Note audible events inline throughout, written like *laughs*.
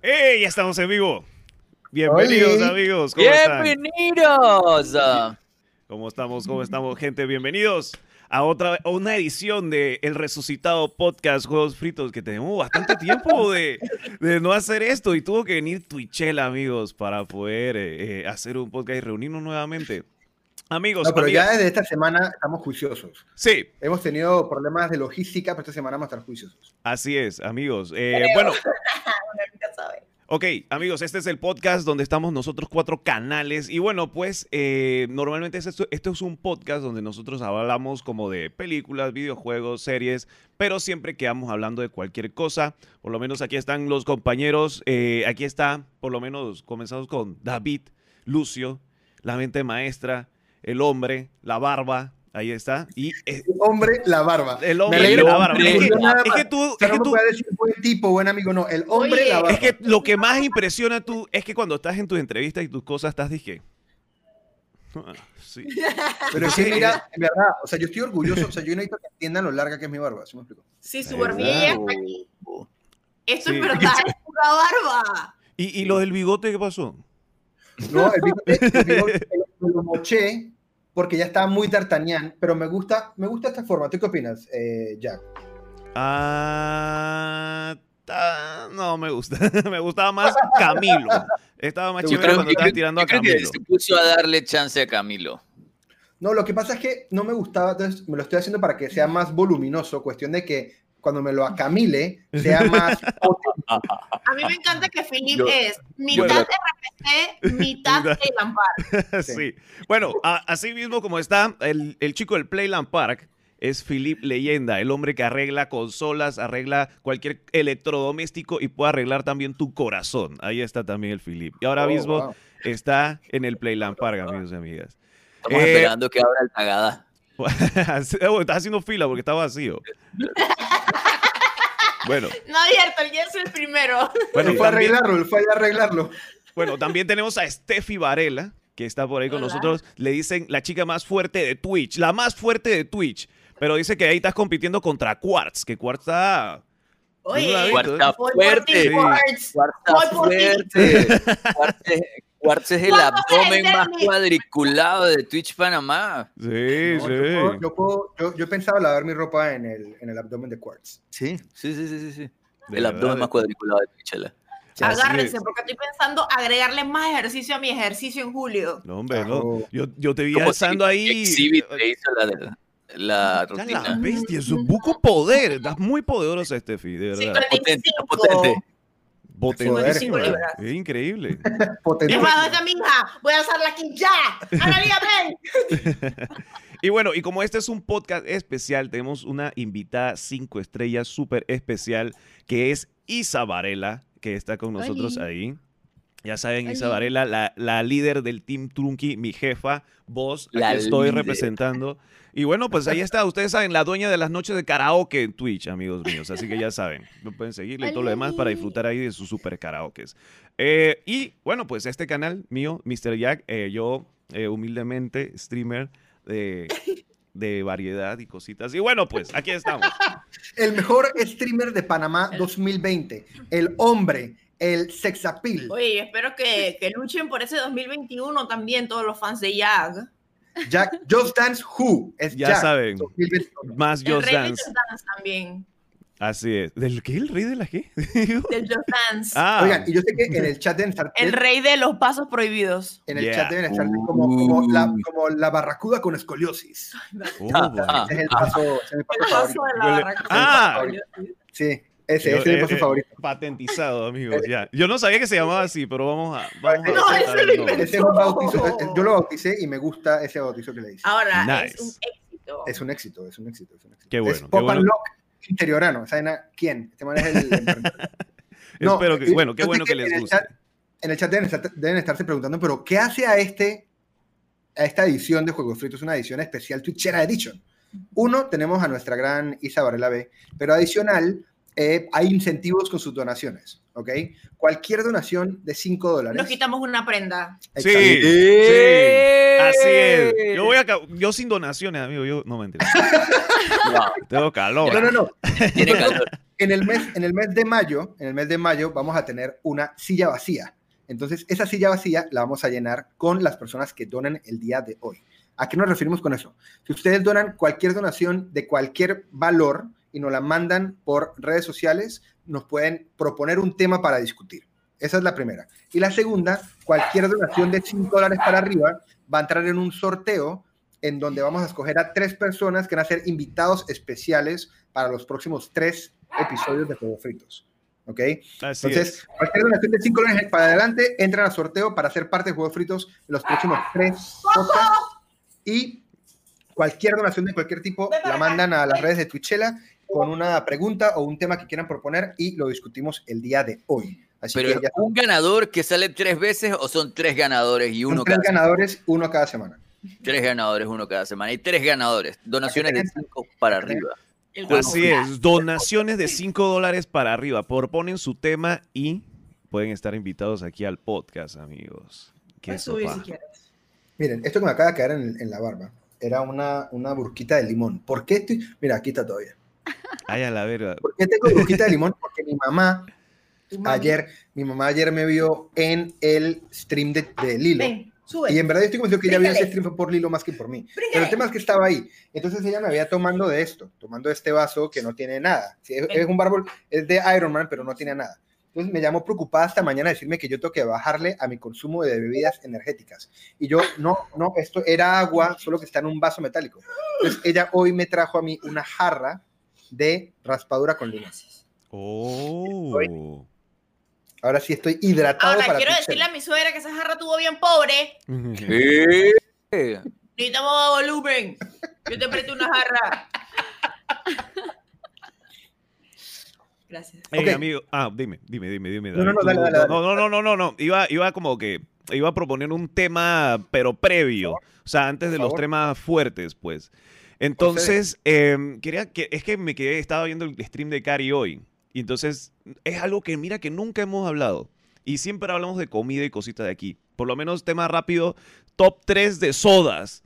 ¡Hey! Ya estamos en vivo. Bienvenidos, Oli. amigos. Bienvenidos. ¿Cómo estamos? ¿Cómo estamos, gente? Bienvenidos a otra a una edición de El Resucitado Podcast Juegos Fritos, que tenemos bastante tiempo de, de no hacer esto y tuvo que venir Twitchella, amigos, para poder eh, eh, hacer un podcast y reunirnos nuevamente. Amigos, No, pero amigas, ya desde esta semana estamos juiciosos. sí, Hemos tenido problemas de logística, pero esta semana vamos a estar juiciosos. así es, amigos. Eh, bueno, *laughs* Ok, amigos, este es el podcast donde estamos nosotros cuatro canales. Y bueno, pues eh, normalmente es esto, esto es un podcast donde nosotros hablamos como de películas, videojuegos, series, pero siempre quedamos hablando de cualquier cosa. Por lo menos aquí están los compañeros. eh, aquí está, por lo menos comenzamos con David, Lucio, la mente maestra, el hombre, la barba. Ahí está. Y eh, Hombre, la barba. el hombre, la barba. hombre, Es que, es tú, O sea, es que no tú- puede decir buen tipo, buen amigo, no. El hombre, Oye, la barba. Es que lo que más impresiona tú es que cuando estás en tus entrevistas y tus cosas estás dije. "Ah, *laughs* Sí. Pero que mira, *laughs* en verdad, o sea, yo estoy orgulloso, o sea, yo necesito que entiendan lo larga que es mi barba, ¿sí me explico? Sí, su barbilla está aquí. Esto Sí. es verdad, *laughs* es pura barba. ¿Y, y lo del bigote qué pasó? No, el bigote, el bigote me lo moché porque ya estaba muy d'Artagnan, pero me gusta, me gusta esta forma. ¿Tú qué opinas, eh, Jack? Ah, ta- no me gusta. *laughs* me gustaba más Camilo. Estaba más chévere cuando creo- tirando yo a creo que Camilo. se puso a darle chance a Camilo. No, lo que pasa es que no me gustaba, entonces me lo estoy haciendo para que sea más voluminoso, cuestión de que cuando me lo acamile *laughs* sea más. A mí me encanta que Philip Yo- es mitad RPC, *laughs* mitad Mitad. de Lampard. *laughs* sí. Bueno, a- así mismo como está el, el chico del Playland Park. Es Philip Leyenda, el hombre que arregla consolas, arregla cualquier electrodoméstico y puede arreglar también tu corazón. Ahí está también el Philip. Y ahora Oh, mismo wow. está en el Playland Park, amigos y amigas. Estamos Eh, esperando que abra el tagada. Oh, Estás haciendo fila porque está vacío. Bueno, *laughs* No abierto, el es el primero. bueno, fue a arreglarlo, fue a arreglarlo. bueno, también tenemos a Steffi Varela, que está por ahí con Hola. nosotros. Le dicen la chica más fuerte de Twitch, la más fuerte de Twitch. Pero dice que ahí estás compitiendo contra Quartz, que Quartz está... Oye, Cuarta por fuerte. ti, Sí. *laughs* Quartz. Cuarta fuerte. Cuarta es- Cuarta es el ¿Cuánto abdomen más cuadriculado de Twitch Panamá. Sí, No, sí. yo, puedo- yo, puedo- yo- yo he pensado lavar mi ropa en el, en el abdomen de Quartz. Sí, sí, sí, sí, sí. sí. De El abdomen más cuadriculado de Twitch. Agárrense, porque estoy pensando agregarle más ejercicio a mi ejercicio en julio. No, hombre, no. Yo, yo te vi si ahí... Exhibit te hizo la, la Ya rutina. la bestia, es un buco poder. Estás muy poderosa, Steffi, de verdad. 55. Potente, potente. Poder. Es increíble. *laughs* Potente. Es más, esta mi hija. Voy a usarla aquí ya. Analia, ven. *laughs* Y bueno, y como este es un podcast especial, tenemos una invitada cinco estrellas súper especial, que es Isa Varela, que está con nosotros Oli. ahí. Ya saben, Isa. Varela, la, la líder del Team Trunky, mi jefa, vos, La aquí estoy líder. representando. Y bueno, pues ahí está, ustedes saben, la dueña de las noches de karaoke en Twitch, amigos míos. Así que ya saben, no pueden seguirle y todo lo demás para disfrutar ahí de sus super karaokes. Eh, y bueno, pues este canal mío, Mr. Jack, eh, yo eh, humildemente streamer de, de variedad y cositas. Y bueno, pues aquí estamos. El mejor streamer de Panamá 2020. El hombre, el sexapil. Oye, espero que, que luchen por ese 2021 también todos los fans de Jag. Jack, Just Dance Who. Es Ya Jack, saben. 2021. Más El Just rey de Dance. Just Dance también. Así es. ¿Del qué? ¿El rey de la qué? *laughs* Del Just Dance. ah, Oigan, y yo sé que en el chat deben estar, El rey de los pasos prohibidos. en el Yeah. chat deben estar como, como, la, como la barracuda con escoliosis. oh, es el paso, ese es el paso El paso de la barraca. Ah. Sí, ese, ese es el eh, paso eh, favorito. Patentizado, amigos. Ya. Yo no sabía que se llamaba así, pero vamos a. Vamos a No, aceptar ese lo. Ese es un bautizo, yo lo bauticé y me gusta ese bautizo que le hice. Ahora, Nice. es un éxito. Es un éxito, es un éxito, es un éxito. Qué Es bueno, qué Pop bueno. and Lock interiorano. ¿Saben a quién? Este man es el... *laughs* No, Espero que. Bueno, qué bueno que en les el guste. chat- en el chat deben, estar- deben estarse preguntando, pero ¿qué hace a este a esta edición de Juegos Fritos? Una edición especial Twitchera Edition. Uno, tenemos a nuestra gran Isa Varela B, pero adicional, eh, hay incentivos con sus donaciones, ¿ok? Cualquier donación de 5 dólares. Nos quitamos una prenda. Sí, sí. Así es. Yo voy a. Yo sin donaciones, amigo. Yo no me entiendo. *laughs* Wow, Tengo calor. No, no, no. tiene calor. En el, mes, en el mes de mayo, en el mes de mayo vamos a tener una silla vacía. Entonces, esa silla vacía la vamos a llenar con las personas que donen el día de hoy. ¿A qué nos referimos con eso? Si ustedes donan cualquier donación de cualquier valor y nos la mandan por redes sociales, nos pueden proponer un tema para discutir. Esa es la primera. Y la segunda, cualquier donación de 5 dólares para arriba va a entrar en un sorteo en donde vamos a escoger a tres personas que van a ser invitados especiales para los próximos tres episodios de Juegos Fritos. ¿Ok? Así Entonces, es. cualquier donación de 5 dólares para adelante entran al sorteo para ser parte de Juegos Fritos en los próximos tres podcasts. Y cualquier donación de cualquier tipo la mandan a las redes de Twitchella con una pregunta o un tema que quieran proponer y lo discutimos el día de hoy. Así Pero que ya un ganador que sale tres veces o son tres ganadores y son uno tres cada ganadores, uno cada semana. tres ganadores uno cada semana. Y tres ganadores. Donaciones de cinco para arriba. El Así es, donaciones de 5 dólares para arriba. Proponen su tema y pueden estar invitados aquí al podcast, amigos. Qué subir si quieres. Miren, esto que me acaba de caer en, en la barba era una, una burquita de limón. ¿Por qué estoy? Mira, aquí está todavía. Ay, a la verga. ¿Por qué tengo burquita de limón? Porque mi mamá ayer, mi mamá ayer me vio en el stream de, de Lilo. Ven, sube. Y en verdad yo estoy convencido que ella vio ese stream por Lilo más que por mí. Pero el tema es que estaba ahí. Entonces ella me había tomando de esto, tomando este vaso que no tiene nada. Sí, es, es un bárbol, es de Iron Man, pero no tiene nada. Entonces me llamó preocupada esta mañana a decirme que yo tengo que bajarle a mi consumo de bebidas energéticas. Y yo, no, no, esto era agua, solo que está en un vaso metálico. Entonces ella hoy me trajo a mí una jarra de raspadura con limón. Oh. Ahora sí estoy hidratado Ahora, para quiero decirle a mi suegra que esa jarra tuvo bien pobre. ¿Qué? Necesitamos volumen. Yo te presto una jarra. Gracias. Ok. amigo. Ah, dime, dime, dime, dime. No, no, no, tú- dale, dale, dale. No, no, no, no, no, no. Iba, iba como que, iba a proponer un tema, pero previo. O sea, antes de los temas fuertes, pues. Entonces, em, quería que, es que me quedé, estaba viendo el stream de Cari hoy. Y entonces, es algo que mira que nunca hemos hablado. Y siempre hablamos de comida y cositas de aquí. Por lo menos, tema rápido, top 3 de sodas.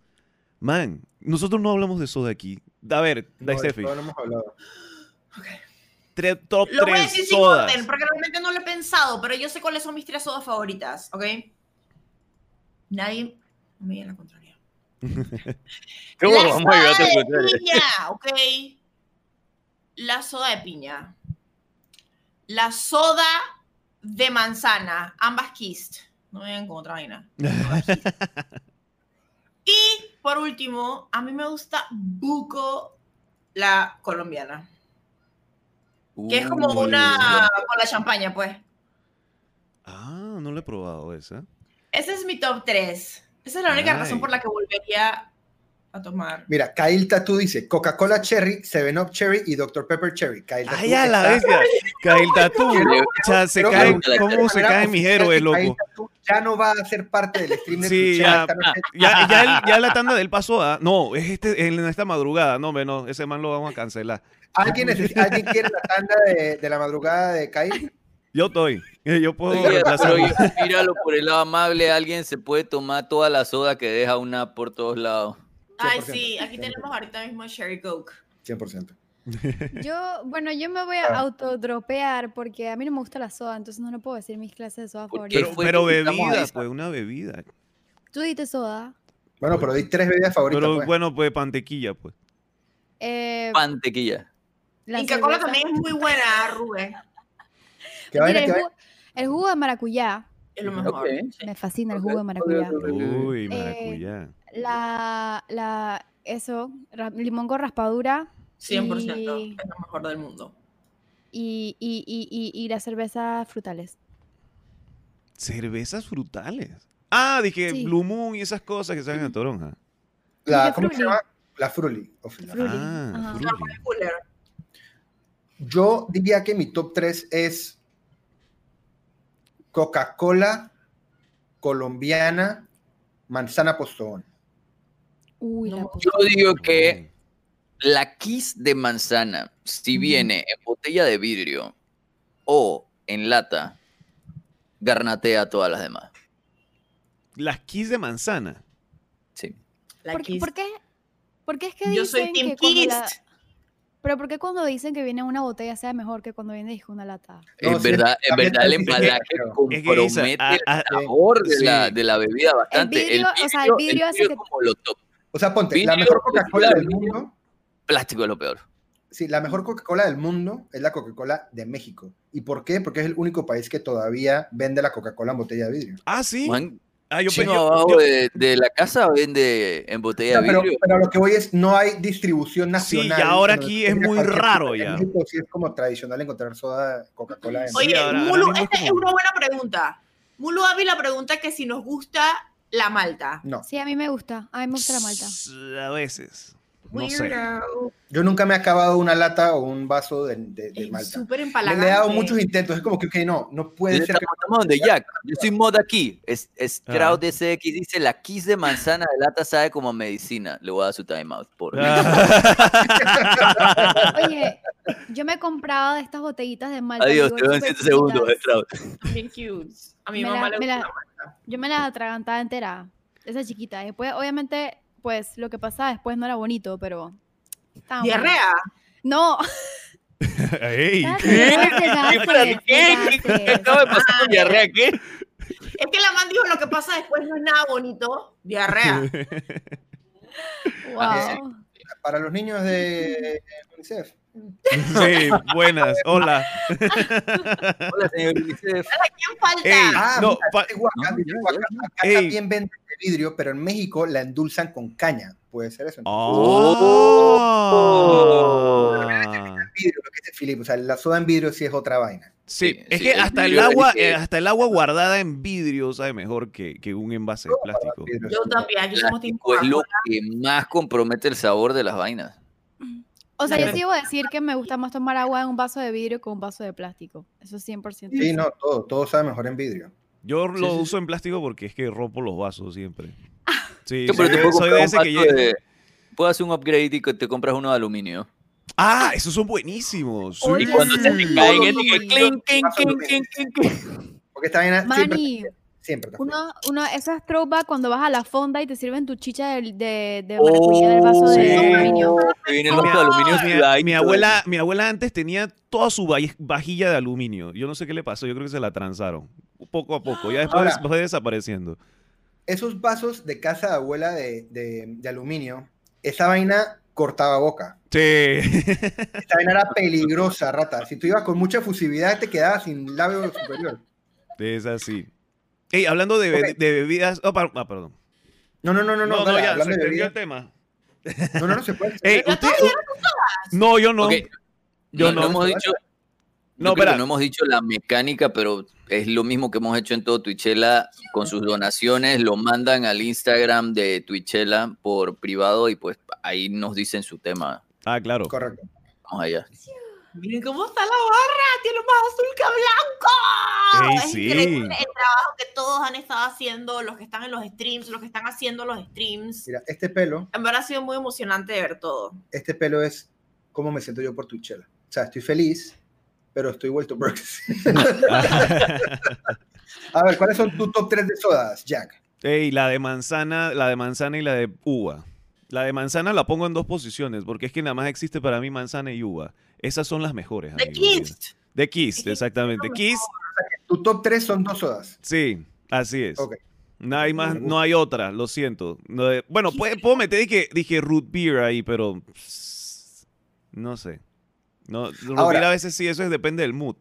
Man, nosotros no hablamos de soda aquí. A ver, No, Steffi. no hemos hablado. Top Lo voy a 3 decir sin sodas. orden, porque realmente no lo he pensado, pero yo sé cuáles son mis tres sodas favoritas, ¿ok? Nadie me diga la contraria. *laughs* ¿Cómo la vamos a a soda tu de piña, ¿ok? La soda de piña. La soda de manzana, ambas kissed. No me con otra vaina. *laughs* Y por último, a mí me gusta buco la colombiana, que es como una con la champaña, pues. Ah, no lo he probado esa. Ese es mi top 3. Esa es la única Ay. razón por la que volvería a tomar. Mira, Kyle Tatu dice Coca-Cola Cherry, 7-Up Cherry y Dr. Pepper Cherry. Kyle Tatu Ay, a la bestia. *laughs* Kyle Tatu. O sea, se preguntarle, ¿cómo se caen mis oficial héroes, que Kyle loco? Tatu Ya no va a ser parte del stream de Sí, ya. Ya, ya, el- ya la tanda del paso A. No, es este, en esta madrugada. No, hombre, no, ese man lo vamos a cancelar. ¿Alguien, neces- ¿Alguien quiere la tanda de, de la madrugada de Kyle? Yo estoy. eh, Yo puedo Oye, reemplazar. pero yo- míralo por el lado amable, alguien se puede tomar toda la soda que deja una por todos lados. Ay, 100%, sí, aquí 100%. tenemos ahorita mismo Sherry Coke. 100%. *laughs* Yo, bueno, yo me voy a Ah. autodropear porque a mí no me gusta la soda, entonces no le puedo decir mis clases de soda ¿Por qué favoritas. Pero, bebida, pues, una bebida. Tú diste soda. Bueno, pero di tres bebidas favoritas. Pero pues. bueno, pues pantequilla, pues. Eh, Mantequilla. la Inca Cola también es muy buena, Rubén. ¿Qué Mira, el, jugo, el jugo de maracuyá. Es lo mejor. Ok. sí. Me fascina el jugo de maracuyá. Uy, Eh, maracuyá. La, la, eso, limón con raspadura 100% Y- es lo mejor del mundo. y, y, y, y, y las cervezas frutales. Cervezas frutales. Ah, dije Sí. Blue Moon y esas cosas que saben a toronja. La, ¿Cómo se llama? La Fruli. of la- Fruli, Ah. Fruli. Yo diría que mi top 3 es Coca-Cola, colombiana, manzana postón. Uy, No, Yo digo que la kiss de manzana, si viene en botella de vidrio o en lata, garnatea todas las demás. Las kiss de manzana. Sí. La ¿Por, qué- Kiss. por qué? ¿Por qué es que Yo dicen soy Team que cuando la- Kiss. Pero ¿por qué cuando dicen que viene una botella sea mejor que cuando viene disco una lata? No, en sí, verdad, en también verdad el embalaje Es que compromete ah, ah, el sabor de, la, sí. de la bebida bastante. vidrio, o sea, el vidrio hace es que- como lo top. O sea, ponte, la mejor Coca-Cola del mundo, Plástico es lo peor. sí, la mejor Coca-Cola del mundo es la Coca-Cola de México. ¿Y por qué? Porque es el único país que todavía vende la Coca-Cola en botella de vidrio. Ah, sí. Juan, Ah, yo, chino yo- abajo yo- de, de la casa vende en botella No, de pero, vidrio. pero lo que voy es, no hay distribución Sí, nacional. y ahora aquí es muy raro en ya. México sí es como tradicional encontrar soda Coca-Cola en Oye, Mulu, esta es una buena pregunta. Mulu Ávila pregunta que si nos gusta la malta. No, Sí, a mí me gusta. A mí me gusta la malta. A veces. No sé. Weirdo. yo nunca me he acabado una lata o un vaso de, de- malta. súper Le, empalagante. le he dado muchos intentos, es como que, ok, no, no puede ser Estamos, que... Jack. Yo soy mod aquí. Es, es Ah. Kraut DCX dice: La kiss de manzana de lata sabe como medicina. Le voy a dar su timeout. Por Ah. *laughs* Oye, yo me he comprado de estas botellitas de malta. Adiós, te veo en súper 7 segundos. Kraut. Bien cute. A mi Me mamá la- le gusta la- la malta. Yo me las atragantaba entera. Esa chiquita. Después, obviamente, pues lo que pasaba después no era bonito, pero. Diarrea. No. *laughs* Ey, ¿qué? ¿Qué? ¿Qué espérate. acaba de pasar con diarrea? ¿Qué? Es que la man dijo lo que pasa después no es nada bonito. Diarrea. *laughs* Wow. Para los niños de UNICEF. Sí, buenas. Hola. Hola, señor UNICEF. ¿Quién falta? Ey, Ah, no, mira, pa- este Oaxaca, No, dice ya, Oaxaca, ya. acá Ey. también venden de vidrio, pero en México la endulzan con caña. Puede ser eso. Oh. Vidrio, lo que dice Filip, o sea, la soda en vidrio sí es otra vaina. Sí, Sí, es sí, que el hasta el vidrio agua, eh, hasta el agua guardada en vidrio sabe mejor que, que un envase de plástico. Vidrio, Yo también. Aquí somos es lo que más compromete el sabor de las vainas. O sea, yo sí debo decir que me gusta más tomar agua en un vaso de vidrio que un vaso de plástico. Eso es 100%. Sí, no, todo, todo sabe mejor en vidrio. Yo lo sí, sí. uso en plástico porque es que rompo los vasos siempre. Sí, Yo, pero soy, te puedo soy de ese que llega- de- Puedo hacer un upgrade y que te compras uno de aluminio. Ah, esos son buenísimos. Y cuando se te caen, clink, clink, clink, clink. Porque esta vaina siempre, Manny, siempre uno, uno, eso es throwback cuando vas a la fonda y te sirven tu chicha de, de, de maracuyá del vaso sí. de aluminio. *laughs* Que viene el Mi, vaso de aluminio mi- sudadito. mi abuela, mi abuela antes tenía toda su vaj- vajilla de aluminio. Yo no sé qué le pasó, yo creo que se la transaron. Poco a poco, ya después Ahora- fue desapareciendo. Esos vasos de casa de abuela de, de, de aluminio, esa vaina cortaba boca. Sí. Esta vaina era peligrosa, rata. Si tú ibas con mucha fusividad, te quedabas sin labio superior. es así. Ey, hablando de, be- Ok. de bebidas. oh, ah, perdón. No, no, no, no, No, no, ya, se de extendió el tema. No, no, no se puede. *laughs* Ey, ¿Ya usted- no, yo no. Ok, Yo no, no. hemos dicho, No, espera. no hemos dicho la mecánica, pero es lo mismo que hemos hecho en todo Twitchella con sus donaciones, lo mandan al Instagram de Twitchella por privado y pues ahí nos dicen su tema. Ah, claro. Correcto. Vamos allá. Miren cómo está la barra. Tiene más azul que blanco. Ey, es sí. increíble el trabajo que todos han estado haciendo, los que están en los streams, los que están haciendo los streams. Mira, este pelo, En verdad ha sido muy emocionante ver todo. este pelo es como me siento yo por Tuchela. O sea, estoy feliz, pero estoy vuelto Brooks. *laughs* A ver, ¿cuáles son tus top 3 de sodas, Jack? Ey, la de manzana, la de manzana y la de uva. La de manzana la pongo en dos posiciones, porque es que nada más existe para mí manzana y uva. Esas son las mejores. The. Kiss. De Kiss, exactamente. lo Kiss, Tu top 3 son dos sodas. sí, así es. Ok. No hay más, no hay otra, lo siento. No de- bueno, puede- puedo meter dije, dije root beer ahí, pero pss, no sé. No, root Ahora- beer a veces sí, eso es, depende del mood.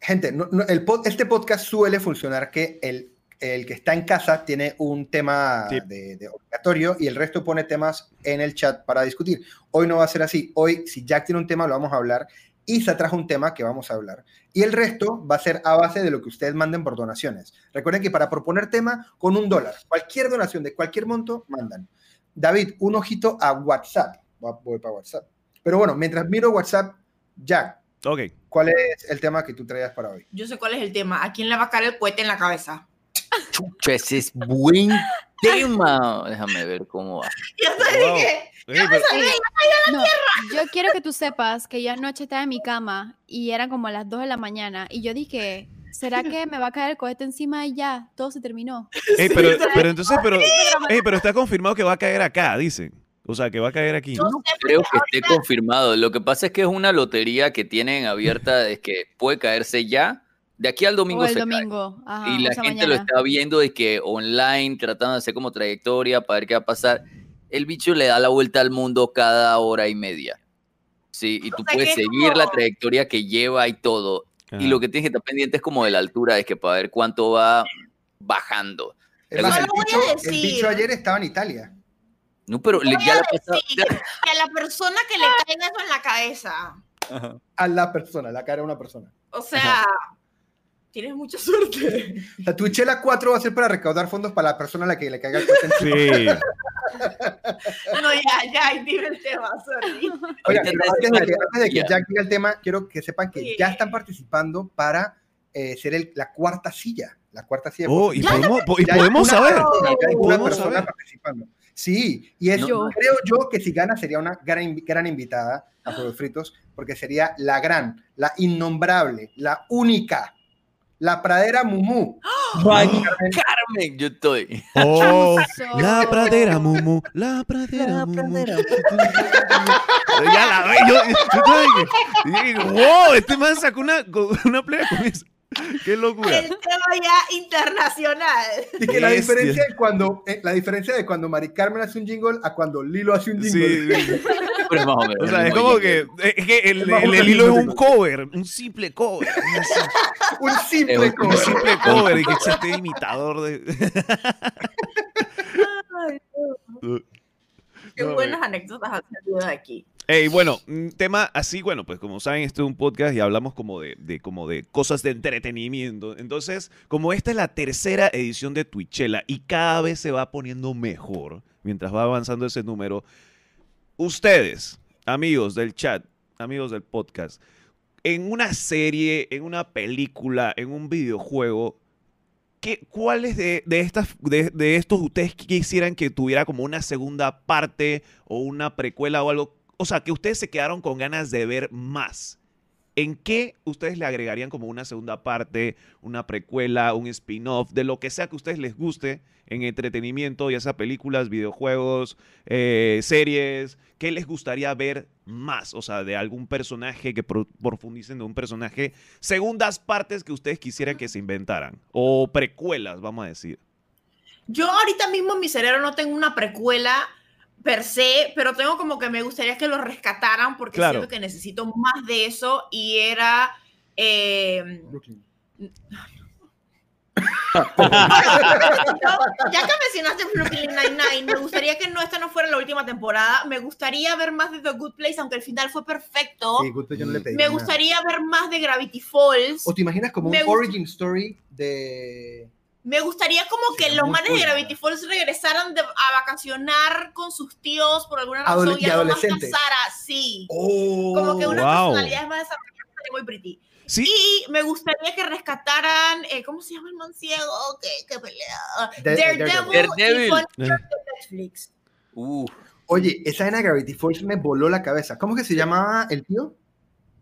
Gente, no- no, el pod- este podcast suele funcionar que el, el que está en casa tiene un tema Sí. de, de obligatorio y el resto pone temas en el chat para discutir. Hoy no va a ser así. Hoy, si Jack tiene un tema, lo vamos a hablar. Isa trajo un tema que vamos a hablar. Y el resto va a ser a base de lo que ustedes manden por donaciones. Recuerden que para proponer tema, con un dólar, cualquier donación de cualquier monto, mandan. David, un ojito a WhatsApp. Voy para WhatsApp. Pero bueno, mientras miro WhatsApp, Jack, Ok. ¿cuál es el tema que tú traías para hoy? Yo sé cuál es el tema. ¿A quién le va a caer el cohete en la cabeza? Chucha, ese es buen tema. Déjame ver cómo va. *laughs* Ya te Wow. dije. Ey, pero- No, yo quiero que tú sepas que yo anoche estaba en mi cama y eran como las 2 de la mañana y yo dije, ¿será que me va a caer el cohete encima y ya? Todo se terminó. ey, pero, pero entonces, pero, ey, pero está confirmado que va a caer acá, dicen. O sea, que va a caer aquí. No sé, Creo que esté confirmado. Lo que pasa es que es una lotería que tienen abierta, es que puede caerse ya. De aquí al domingo o el se cae. domingo. Ajá, y o la gente lo mañana. está viendo de que online, tratando de hacer como trayectoria para ver qué va a pasar. El bicho le da la vuelta al mundo cada hora y media. Sí, y tú sea, puedes seguir la como- trayectoria que lleva y todo. Ajá. Y lo que tienes que estar pendiente es como de la altura, es que para ver cuánto va bajando. Es más, el, voy a bicho, el bicho ayer estaba en Italia. No, pero le, ya a la pasada- que a la persona que le caiga eso en la cabeza, A la persona, la cara de una persona. o sea, tienes mucha suerte. O sea, tu chela 4 va a ser para recaudar fondos para la persona a la que le caiga el. Sí. No, ya, ya, dime el tema, sorry. Antes de que, antes de que Ya. Jack diga el tema, quiero que sepan que Sí. ya están participando para eh, ser el- la cuarta silla. La cuarta silla. Oh, y podemos, po- y podemos una saber. persona, ya hay una Podemos persona saber. participando. Sí, y es, Yo. creo yo que si gana sería una gran invitada a Juegos Fritos, porque sería la gran, la innombrable, la única, la pradera Mumu. Carmen, Carmen, yo estoy. Oh, la pradera, Mumu. La pradera, Mumu. ya la ve, yo, yo estaba de que- y dije, wow, este man sacó una, una playa con eso. *laughs* Qué locura. El tema ya internacional. Y que la diferencia, de cuando, eh, la diferencia de cuando Mari Carmen hace un jingle a cuando Lilo hace un Sí, jingle. sí. Pero más o menos O sea, el es como que, es que el, el, al el hilo es un cover, un simple cover. Un *laughs* simple cover. Un simple cover y que este imitador de. *laughs* Qué No, buenas anécdotas han salido de aquí. Ey, bueno, tema así, bueno, pues como saben, este es un podcast y hablamos como de, de- como de cosas de entretenimiento. Entonces, como esta es la tercera edición de Twitchella y cada vez se va poniendo mejor mientras va avanzando ese número, ustedes, amigos del chat, amigos del podcast, en una serie, en una película, en un videojuego, ¿qué, ¿cuáles de, de de, de estos ustedes quisieran que tuviera como una segunda parte o una precuela o algo? O sea, que ustedes se quedaron con ganas de ver más. ¿En qué ustedes le agregarían como una segunda parte, una precuela, un spin-off, de lo que sea que a ustedes les guste en entretenimiento, ya sea películas, videojuegos, eh, series? ¿Qué les gustaría ver más? O sea, de algún personaje que pro- profundicen de un personaje. Segundas partes que ustedes quisieran que se inventaran. O precuelas, vamos a decir. Yo ahorita mismo en mi cerebro no tengo una precuela per se, pero tengo como que me gustaría que lo rescataran porque Claro. siento que necesito más de eso y era... eh, *laughs* ya que mencionaste Brooklyn Nine-Nine, me gustaría que no, esta no fuera la última temporada. Me gustaría ver más de The Good Place, aunque el final fue perfecto. Sí, justo yo no le pedí me nada. gustaría ver más de Gravity Falls. ¿O te imaginas como un Me origin story de... Me gustaría como que Sí, los manes de. Gravity Falls regresaran de- a vacacionar con sus tíos por alguna razón Adole- y y algo más adolescentes. pasara, sí. Oh, Como que una Wow. personalidad más desarrollada sería muy pretty. Sí, Y me gustaría que rescataran, eh, ¿cómo se llama el man ciego que, que pelea? De- Daredevil, Daredevil. y de Netflix. Uh, Oye, esa escena de Gravity Falls me voló la cabeza. ¿Cómo que se llamaba el tío?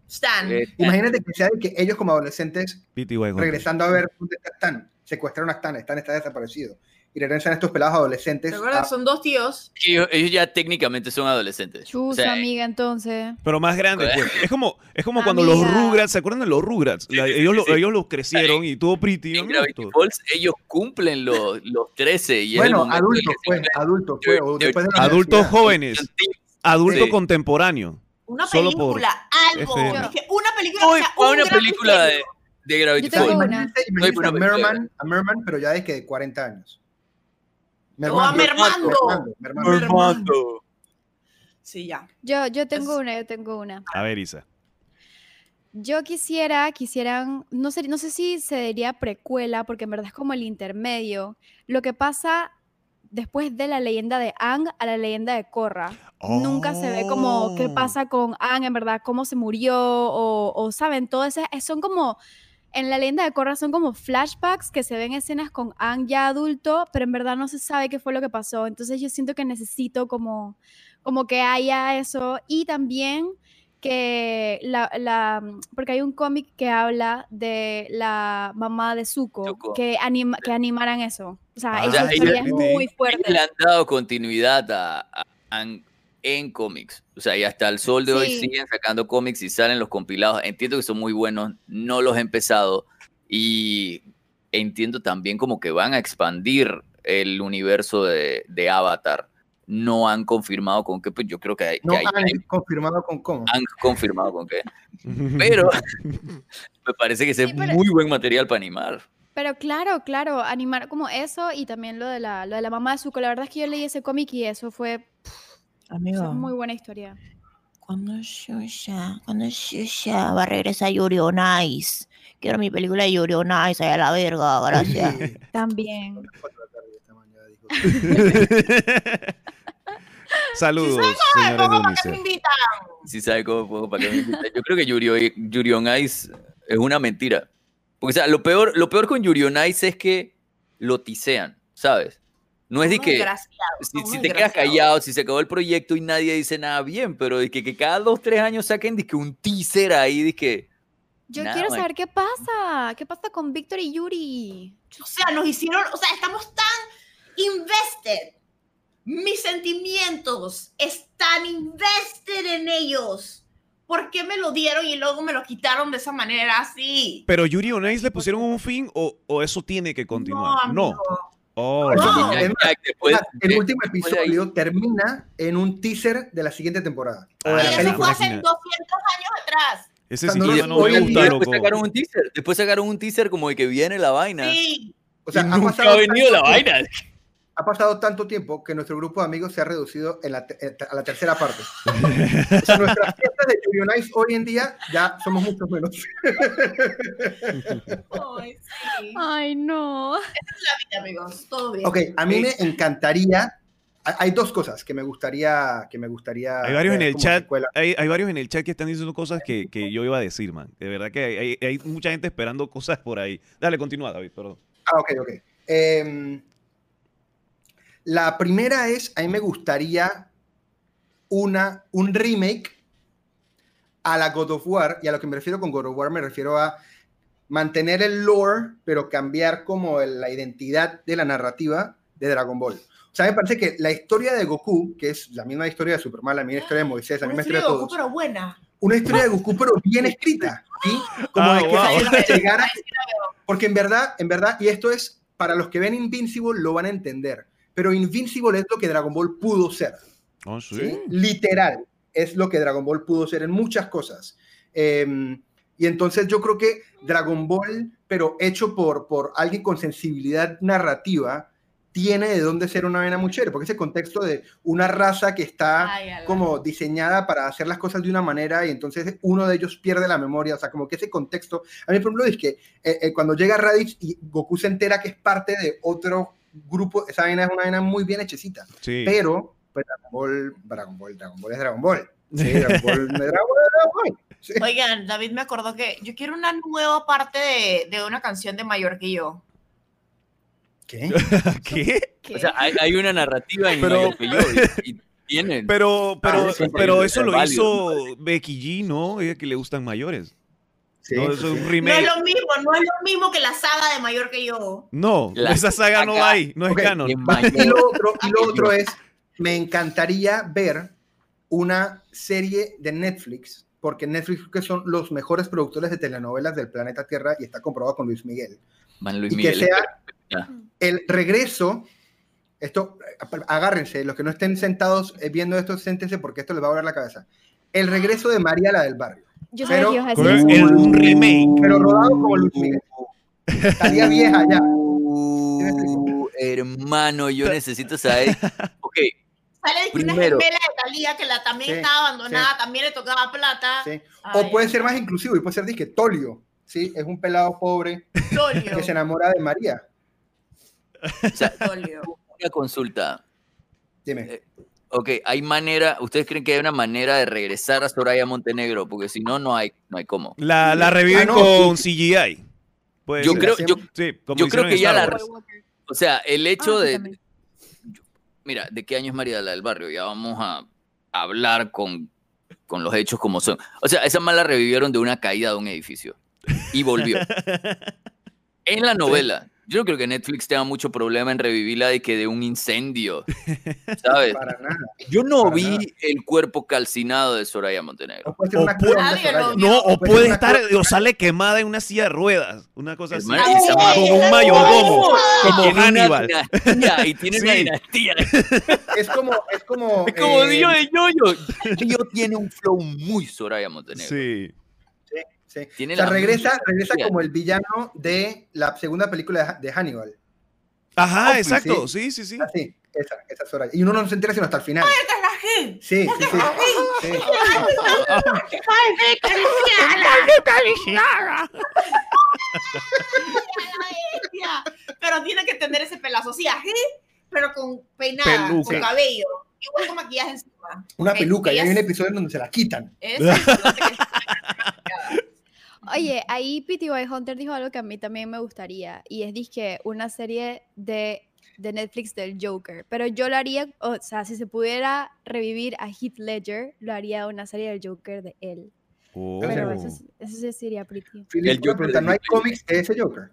Stan. eh, Imagínate que sea de que ellos como adolescentes Pity regresando a ver dónde está Stan. Secuestraron a Stan, Stan está desaparecido. Y regresan estos pelados adolescentes. ¿Te acuerdas? a- Son dos tíos. ellos, ellos ya técnicamente son adolescentes. Chuzo, O sea, amiga, entonces. Pero más grande, pues. Es como, es como cuando los. Rugrats, ¿se acuerdan de los Rugrats? La- ellos, lo- sí. ellos los crecieron y todo pretty. en. Falls ellos cumplen los, los 13 y Bueno, el adultos, pues, adultos, pues. Adultos universidad. jóvenes, Sí. adulto Sí. contemporáneo. Una película, algo. Una película sea un una película de. De Gravity Yo tengo Falls. una. Imagínense, imagínense No hay a. Merman, a Merman, pero ya de que de 40 años. O a Mermando. Mermando. Sí, ya. Yo, yo tengo Es- una, yo tengo una. A ver, Isa. Yo quisiera, quisieran, no sé, no sé si se diría precuela, porque en verdad es como el intermedio. Lo que pasa después de la leyenda de Ang a la leyenda de Korra. Nunca se ve como qué Oh. pasa con Ang, en verdad, cómo se murió, o, o saben, todo eso. Son como, en la leyenda de Korra son como flashbacks que se ven escenas con Ang ya adulto, pero en verdad no se sabe qué fue lo que pasó. Entonces yo siento que necesito como, como que haya eso. Y también que la, la- porque hay un cómic que habla de la mamá de Zuko, Zuko. que, anima, que animaran eso. O sea, Ah, eso ya, ya, muy sí. fuerte. Le han dado continuidad a, a Ang en cómics. O sea, y hasta el sol de hoy siguen sacando cómics y salen los compilados. Entiendo que son muy buenos, no los he empezado y entiendo también como que van a expandir el universo de, de Avatar. No han confirmado con qué, pues yo creo que hay, No que hay- han confirmado con cómo. han confirmado con qué. *laughs* Pero *laughs* me parece que ese Sí, es pero- muy buen material para animar. Pero claro, claro, animar como eso y también lo de la, lo de la mamá de Zuko. La verdad es que yo leí ese cómic y eso fue Amigo, eso es muy buena historia. Cuando Shusha, cuando Shusha va a regresar Yuri on Ice. Quiero mi película de Yuri on Ice, allá a la verga, gracias. *laughs* También. cuatro de la tarde esta mañana, dijo. *laughs* Saludos, señores de ¿cómo para qué me UNICEF. invitan? Si sabe cómo puedo para que me invite. Yo creo que Yuri, Yuri on Ice es una mentira. Porque, o sea, lo peor, lo peor con Yuri on Ice es que lo tisean, ¿sabes? No es de que si, te quedas callado, si se acabó el proyecto y nadie dice nada bien, pero de que, que cada dos, tres años saquen de que un teaser ahí, de que Yo Nada, quiero man. saber qué pasa. ¿Qué pasa con Víctor y Yuri? O sea, nos hicieron, o sea, estamos tan invested. Mis sentimientos están invested en ellos. ¿Por qué me lo dieron y luego me lo quitaron de esa manera así? Pero Yuri on Ice le pusieron un fin o, o eso tiene que continuar. No. amigo. Oh, No. ya- es ya después el último después ahí- episodio termina en un teaser de la siguiente temporada. O Ah, la Y eso película. fue hace Imagina. 200 años atrás. ese Cuando sí no- ya no me gusta, después loco. sacaron un teaser, después sacaron un teaser como de que viene la vaina. Sí. O sea, Y ha nunca pasado, ha venido la tanto vaina. Ha pasado tanto tiempo que nuestro grupo de amigos se ha reducido en la eh, a la tercera parte. *laughs* O sea, nuestras fiestas de Yuri on Ice hoy en día ya somos muchos menos. Ay, sí. Ay, no. Sí, amigos, todo bien. Ok, a mí me encantaría. hay- dos cosas que me gustaría que me gustaría. Hay varios en el chat. Hay, hay varios en el chat que están diciendo cosas que, que yo iba a decir, man. De verdad que hay, hay- hay mucha gente esperando cosas por ahí. Dale, continúa, David, perdón. Ah, ok, ok. Em, la primera es, a mí me gustaría una, un remake a la God of War, y a lo que me refiero con God of War me refiero a mantener el lore, pero cambiar como el- la identidad de la narrativa de Dragon Ball. O sea, me parece que la historia de Goku, que es la misma historia de Superman, la misma historia de Moisés, la misma historia historia de de Goku, todos, pero buena. una historia de Goku, pero bien *laughs* escrita, ¿sí? Como Ah, de que wow. gente llegara *laughs* porque en verdad, en verdad, y esto es, para los que ven Invincible lo van a entender, pero Invincible es lo que Dragon Ball pudo ser, Oh, sí. ¿sí? Literal, es lo que Dragon Ball pudo ser en muchas cosas. Eh, y entonces yo creo que Dragon Ball, pero hecho por, por alguien con sensibilidad narrativa, tiene de dónde ser una vena muy chévere, porque ese contexto de una raza que está Ay, como diseñada para hacer las cosas de una manera y entonces uno de ellos pierde la memoria, o sea, como que ese contexto, a mí por ejemplo es que eh, eh, cuando llega Raditz y Goku se entera que es parte de otro grupo, esa vaina es una vaina muy bien hechecita, Sí. pero pues, Dragon Ball, Dragon Ball, Dragon Ball es Dragon Ball, sí, Dragon Ball, *laughs* Dragon Ball, es Dragon Ball. Sí. Oigan, David me acordó que yo quiero una nueva parte de, de una canción de Mayor que yo. ¿Qué? ¿Qué? *laughs* ¿Qué? O sea, hay, hay una narrativa en Pero- Mayor que yo y, y tienen. Pero, pero, Ah, sí, pero sí, eso es lo válido, hizo Becky G, ¿no? Ella que le gustan mayores. Sí, no, eso es No lo mismo, no es lo mismo que la saga de Mayor que yo. No, La esa saga no hay, no es canon. *laughs* Y lo otro, y lo otro es, me encantaría ver una serie de Netflix, porque Netflix creo que son los mejores productores de telenovelas del planeta Tierra y está comprobado con Luis Miguel. Man, Luis y Miguel. que sea ya. el regreso, esto, agárrense, los que no estén sentados eh, viendo esto, séntense porque esto les va a volar la cabeza. El regreso de María la del barrio, Yo sabía pero- que ibas un remake. pero rodado como Luis Miguel. Estaría *laughs* vieja ya. Uh, hermano, yo necesito saber. *laughs* Ok, Sale de que una gemela de Talía que la también Sí, estaba abandonada, sí. también le tocaba plata. O puede ser más inclusivo y puede ser disque Tolio, ¿sí? Es un pelado pobre Dolio, que se enamora de María. o sea, dolio. una consulta. Dime. Eh, Ok, hay manera, ¿ustedes creen que hay una manera de regresar a Soraya Montenegro? Porque si no, no hay, no hay cómo. La, la reviven Ah, no, con CGI. Puede Yo ser. creo, yo, Sí, como yo creo que ya la- o sea, el hecho Ah, sí, de, también. mira, ¿de qué año es María la del Barrio? Ya vamos a hablar con, con los hechos como son. O sea, esa mala revivieron de una caída de un edificio y volvió. *laughs* En la novela, Yo no creo que Netflix tenga mucho problema en revivirla de que de un incendio, ¿sabes? Para nada. Yo no para vi nada. el cuerpo calcinado de Soraya Montenegro. No puede ser O puede- Soraya. No, o Puede estar, o sale quemada en una silla de ruedas. Una cosa así. Como un mayordomo. Como Hannibal. dinastía, y tiene una dinastía. Es como, es como. Es como eh, Dio de Yoyo. Dio tiene un flow muy Soraya Montenegro. Sí. Sí, sí. Tiene O sea, la regresa, regresa como el villano de la segunda película de Ha- de Hannibal. Ajá, sí, exacto. Sí, sí, sí. Así, esa, esa es Soraya. Y uno no se entera sino hasta el final. Sí, sí, sí. sí. Pero tiene que tener ese pelazo. Sí, ají, pero con peinada, Peluca. con cabello. Igual con maquillaje encima. Una peluca. Y hay un episodio en donde se la quitan. es- *laughs* Oye, *laughs* ahí PTY Hunter dijo algo que a mí también me gustaría y es dizque una serie de, de Netflix del Joker, pero yo lo haría, o sea, si se pudiera revivir a Heath Ledger, lo haría una serie del Joker de él. Oh. Pero eso, es- eso sí sería pretty. El Joker ¿no hay cómics de ese Joker?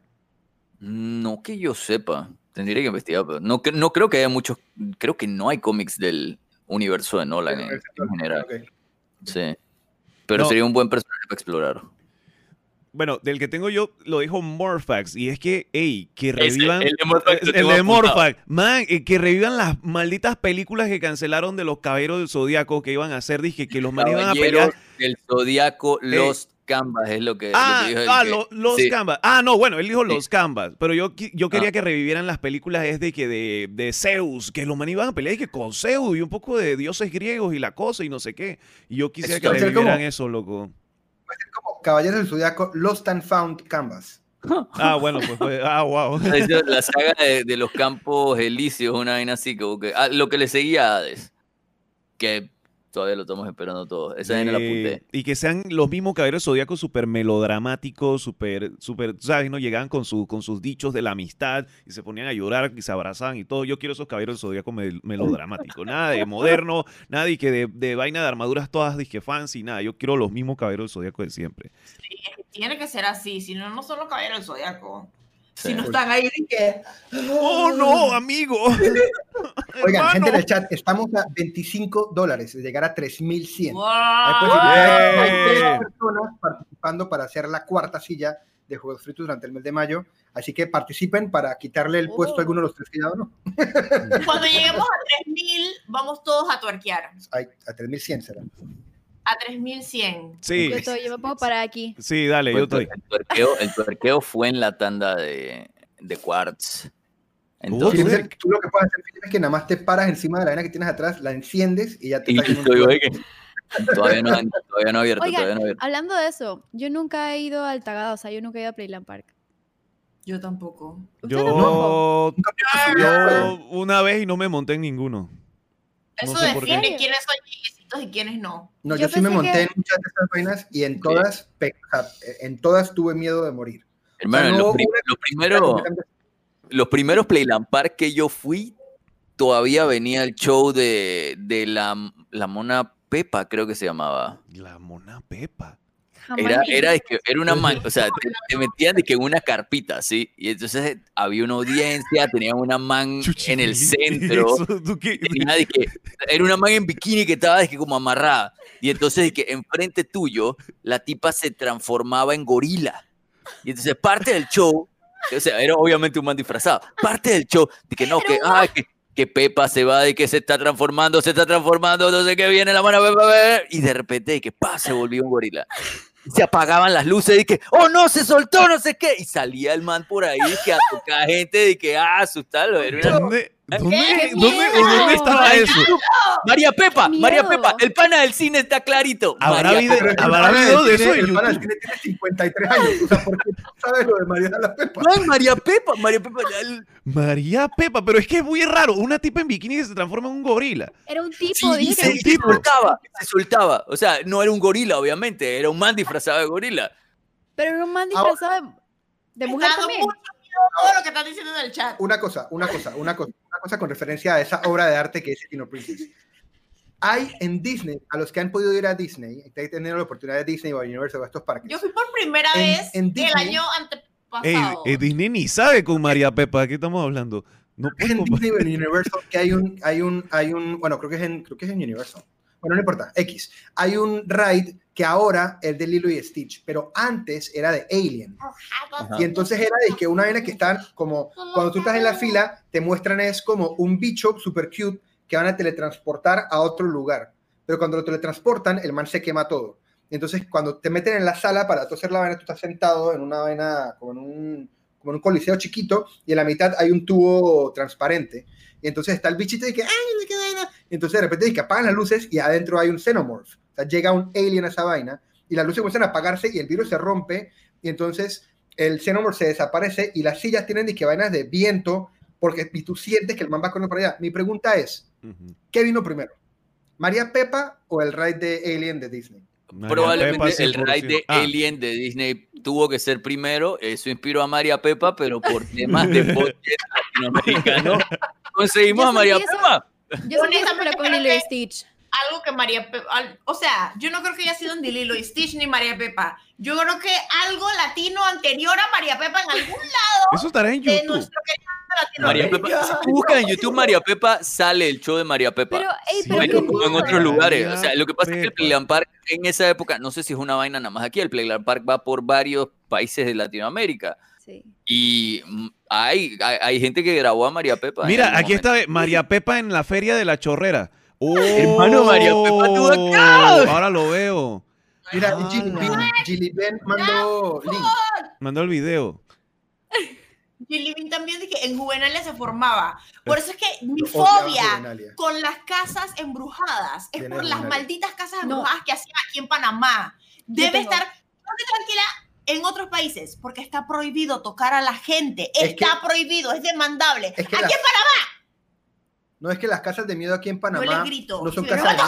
No que yo sepa. Tendría que investigar, pero no, no creo que haya muchos. Creo que no hay cómics del universo de Nolan en, en general. Sí. Pero No. sería un buen personaje para explorar. Bueno, del que tengo yo lo dijo Morphax y es que, hey, que Ese, revivan. el de el. Morphax. Man, eh, que revivan las malditas películas que cancelaron de los caballeros del Zodíaco que iban a hacer. Dije que los man iban a pelear. Caballeros del Zodíaco, Lost Canvas es lo que, lo Ah, que dijo el ah, que- lo- los sí. Canvas. Ah, no, bueno, él dijo Sí. los Canvas. Pero yo, yo quería Ah. que revivieran las películas es de que de, de Zeus, que los man iban a pelear y que con Zeus y un poco de dioses griegos y la cosa y no sé qué. Y yo quisiera Eso que revivieran como- eso, loco. Caballeros del Zodiaco, Lost and Found Canvas. Ah, bueno, pues, pues, ah, wow. *laughs* La saga de, de los campos elíseos, una vaina así, como que. ah, lo que le seguía a Hades. Que todavía lo estamos esperando todos. Esa vaina la Eh, apunté. y que sean los mismos caballeros zodíacos súper melodramáticos, súper, súper, ¿sabes? ¿no? Llegaban con, su, con sus dichos de la amistad y se ponían a llorar y se abrazaban y todo. Yo quiero esos caballeros zodíacos mel- melodramáticos. Nada de moderno, nada y que de, de vaina de armaduras todas disque fancy, nada. Yo quiero los mismos caballeros zodíacos de siempre. Tiene que ser así, si no, no son los caballeros del zodiaco. Sí. Si no están ahí, que. ¡Oh, no, amigo! *laughs* Oigan, Hermano. gente del chat, estamos a 25 dólares de llegar a 3100. ¡Wow! Hay, posibilidad- personas participando para hacer la cuarta silla de Juegos Fritos durante el mes de mayo. Así que participen para quitarle el puesto a alguno de los tres que ya no. Cuando lleguemos a 3000, vamos todos a tuerquear. Ay, a 3100 será. A 3100. Sí, Yo, estoy- yo me puedo parar aquí. sí, dale, yo tuer- estoy. el tuerqueo, el tuerqueo fue en la tanda de, de Quartz. Sí, Entonces, tú lo que puedes hacer es que nada más te paras encima de la vaina que tienes atrás, la enciendes y ya te y estoy, todavía no, todavía no ha abierto, Oigan, todavía no ha abierto. Hablando de eso, yo nunca he ido al Tagada, o sea, yo nunca he ido a Playland Park. Yo tampoco. Yo, yo una vez y no me monté en ninguno. Eso sé qué. define quiénes son y quiénes no. No, Yo yo, sí me monté que- en muchas de esas vainas y en todas, pe- en todas tuve miedo de morir. Hermano, O sea, no los, pri- una- los primeros, los primeros Playland Park que yo fui, todavía venía el show de, de la, la mona Pepa, creo que se llamaba. La mona Pepa. Era, era, era una man, o sea, *laughs* te, te metían de que en una carpita, ¿sí? Y entonces había una audiencia, tenían una man en el ¿y centro. tenía de que, era una man en bikini que estaba de que como amarrada. Y entonces de que enfrente tuyo, la tipa se transformaba en gorila. Y entonces parte del show, o sea, era obviamente un man disfrazado. Parte del show de que no, que, ah, que, que Pepa se va de que se está transformando, se está transformando, no sé qué viene la mano, Pepa, y de repente de que pa, se volvió un gorila. Y se apagaban las luces y que, oh no, se soltó, no sé qué. Y salía el man por ahí que a tocar gente de que, ah, asustarlo. Era una- ¿Dónde, dónde, ¡Qué dónde, dónde estaba eso? María Pepa, ¡Qué María! Pepa, el pana del cine está clarito. ¿Habrá María video- Pepa. Pero el ¿Habrá pana del video de eso El pana del cine tiene 53 años, o sea, ¿por qué tú sabes lo de Mariana la Pepa? Man, María Pepa, María Pepa. el- María Pepa, pero es que es muy raro. Una tipa en bikini que se transforma en un gorila. Era un tipo, Sí, dije se, que se tipo. soltaba, se soltaba. O sea, no era un gorila, obviamente, era un man disfrazado de gorila. Pero era un man disfrazado de, de mujer también. mucho todo lo que están diciendo en el chat. Una cosa, una cosa, una cosa, una cosa con referencia a esa obra de arte que es Dino Princess. Hay en Disney, a los que han podido ir a Disney, que tenido la oportunidad de Disney o a Universal o a estos parques. Yo fui por primera En- vez en el Disney- año ante, Ey, pasado. eh, Disney ni sabe con María Pepa, ¿de qué estamos hablando? No Es en Disney o en *laughs* Universal que hay un, hay un, hay un, bueno, creo que es en, creo que es en Universal. Bueno, no importa, X. Hay un ride que ahora es de Lilo y Stitch, pero antes era de Alien. Ajá. Y entonces era de que una vaina que están como, cuando tú estás en la fila, te muestran es como un bicho super cute que van a teletransportar a otro lugar. Pero cuando lo teletransportan, el man se quema todo. Y entonces cuando te meten en la sala para tú hacer la vaina, tú estás sentado en una vaina, como en un, como en un coliseo chiquito, y en la mitad hay un tubo transparente. Y entonces está el bichito y que, ¡ay, no qué vaina! Y entonces de repente dice que apagan las luces y adentro hay un xenomorph. O sea, llega un alien a esa vaina y las luces comienzan a apagarse y el virus se rompe y entonces el xenomorph se desaparece y las sillas tienen de que vainas de viento porque y tú sientes que el man va corriendo para allá. Mi pregunta es. ¿qué vino primero? ¿María Pepa o el ride de Alien de Disney? María Probablemente Pepa, el ride de 100%. Ah, Alien de Disney tuvo que ser primero. Eso inspiró a María Pepa, pero por *laughs* temas de budget latinoamericano *laughs* conseguimos Yo a María. Pepa. Yo eso, Honestamente, pero con Lilo Stitch. Algo que María Pepa, o sea, yo no creo que haya sido ni Lilo y Stitch ni María Pepa. Yo creo que algo latino anterior a María Pepa en algún lado Eso estará en de YouTube. nuestro querido María Latinoamérica. Pepa. Si tú buscas en YouTube María Pepa, sale el show de María Pepa. Pero, ey, Sí, pero Bueno, como en otros lugares. O sea, lo que pasa es que el Pepa. Playland Park en esa época, no sé si es una vaina nada más aquí, el Playland Park va por varios países de Latinoamérica. Sí. Y mm, hay, hay, hay gente que grabó a María Pepa. Mira, aquí momento. está María Pepa en la feria de la chorrera. ¡Oh! Hermano, María Pepa estuvo acá. Ahora lo veo. Mira, Ah, la- mandó link. Mandó el video. Gilly Bean también dije, en Juvenalia se formaba. Por eso es que mi fobia con las casas embrujadas es por las malditas casas No. embrujadas que hacían aquí en Panamá. Debe tengo. estar tranquila en otros países porque está prohibido tocar a la gente. Es Está prohibido, es demandable. Es que aquí las- en Panamá No es que las casas de miedo aquí en Panamá les grito. no son si casas de miedo,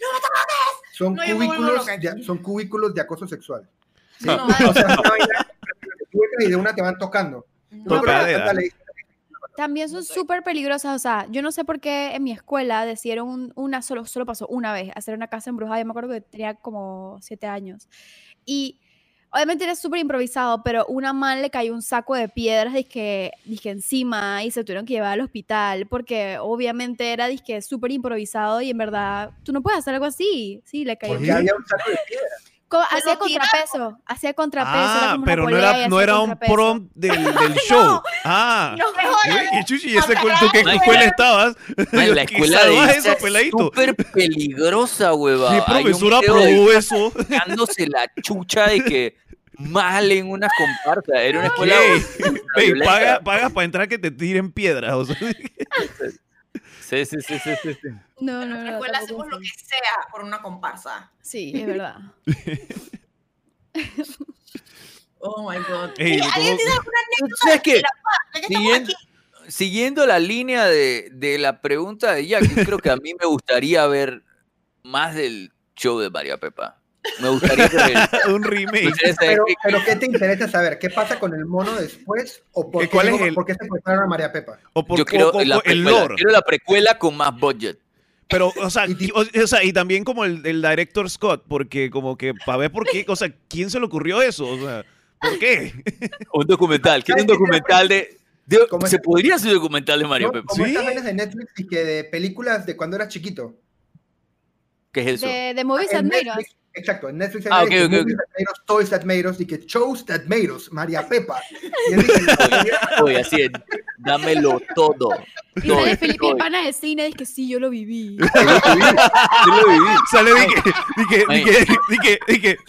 no me toques. son No, cubículos, de, son cubículos de acoso sexual. Sí. No. O sea, y de una te van tocando. También son súper peligrosas, o sea, yo no sé por qué en mi escuela decidieron un- una, solo, solo pasó una vez, hacer una casa embrujada, yo me acuerdo que tenía como siete años. Y obviamente era súper improvisado, pero una man le cayó un saco de piedras dizque, dizque encima y se tuvieron que llevar al hospital, porque obviamente era dizque súper improvisado y en verdad, tú no puedes hacer algo así, sí, le cayó. Porque ¿Qué? había un saco de piedra. Hacía contrapeso, hacía contrapeso. Ah, pero no era, no era un prompt del, del *laughs* show. Ah. No. ¿Y Chuchi, ¿y ese cu- tú qué escuela estabas? *laughs* Man, la *laughs* escuela de salvaje Isa esos peladitos. es súper peligrosa, hueva. ¿Qué profesora aprobó eso? dándose la chucha de que mal en una comparsa. Era una escuela violenta. paga, pagas para entrar que te tiren piedras. O sea, Sí, sí, sí, sí, sí. No, no, no. tampoco hacemos lo que sea por una comparsa. Sí, es verdad. *laughs* Oh my god. Ey, ¿Y ¿cómo- ¿Alguien tiene alguna anécdota. Ya que Siguiendo, la línea de, de la pregunta de Jack, yo creo que a mí me gustaría ver más del show de María Pepa. Me gustaría ver. *laughs* un remake. Pero, qué- pero ¿qué te interesa saber? ¿Qué pasa con el mono después? ¿O por ¿Qué- qué, cuál es el- por qué secuestraron a María Pepa? O por yo quiero o- la el precuela, lore. quiero la precuela con más budget. Pero, o sea, Y o, o sea, y también como el, el director Scott, porque como que para ver por qué, o sea, ¿quién se le ocurrió eso? O sea, ¿por qué? *laughs* Un documental, quiero un documental de. de- ¿Cómo se es? podría hacer un documental de María ¿No? Pepa. Como ¿Sí? estas de Netflix y que de películas de cuando eras chiquito. ¿Qué es eso? De, de Movies and Netflix- Exacto, en Netflix hay Ah, que toys that made us, y que shows that made us, María Pepa. Y él dice, Oye, así es, dámelo todo. Y todo, sale Felipe. Pana de cine, dice que sí, yo lo viví. *laughs* Yo lo viví, yo lo viví.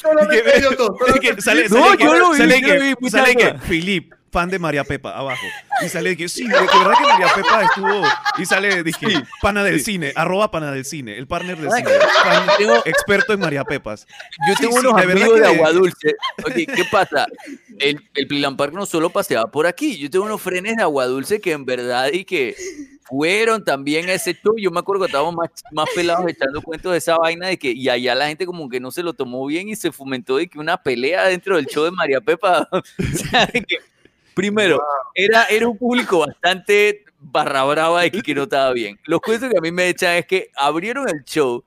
Sale ellos dos, de solamente- que sale, No, sale que, yo lo vi, sale yo que, lo vi, mucha sale que, cosa. Philip, fan de María Pepa, abajo. Y sale de que, sí, de que verdad que María Pepa estuvo, y sale, dije, pana del cine, arroba pana del cine, el partner del cine, fan tengo- experto en María Pepas. Yo Sí, tengo sí, unos de amigos de de- Agua Dulce. Oye, ¿qué pasa? El, el Playland Park no solo paseaba por aquí. Yo tengo unos frenes de Agua Dulce que en verdad y que fueron también a ese show. Yo me acuerdo que estábamos más, más pelados echando cuentos de esa vaina de que y allá la gente como que no se lo tomó bien y se fomentó de que una pelea dentro del show de María Pepa. *laughs* o sea, de que, primero, era, era un público bastante barra brava de que, que no estaba bien. Los cuentos que a mí me echan es que abrieron el show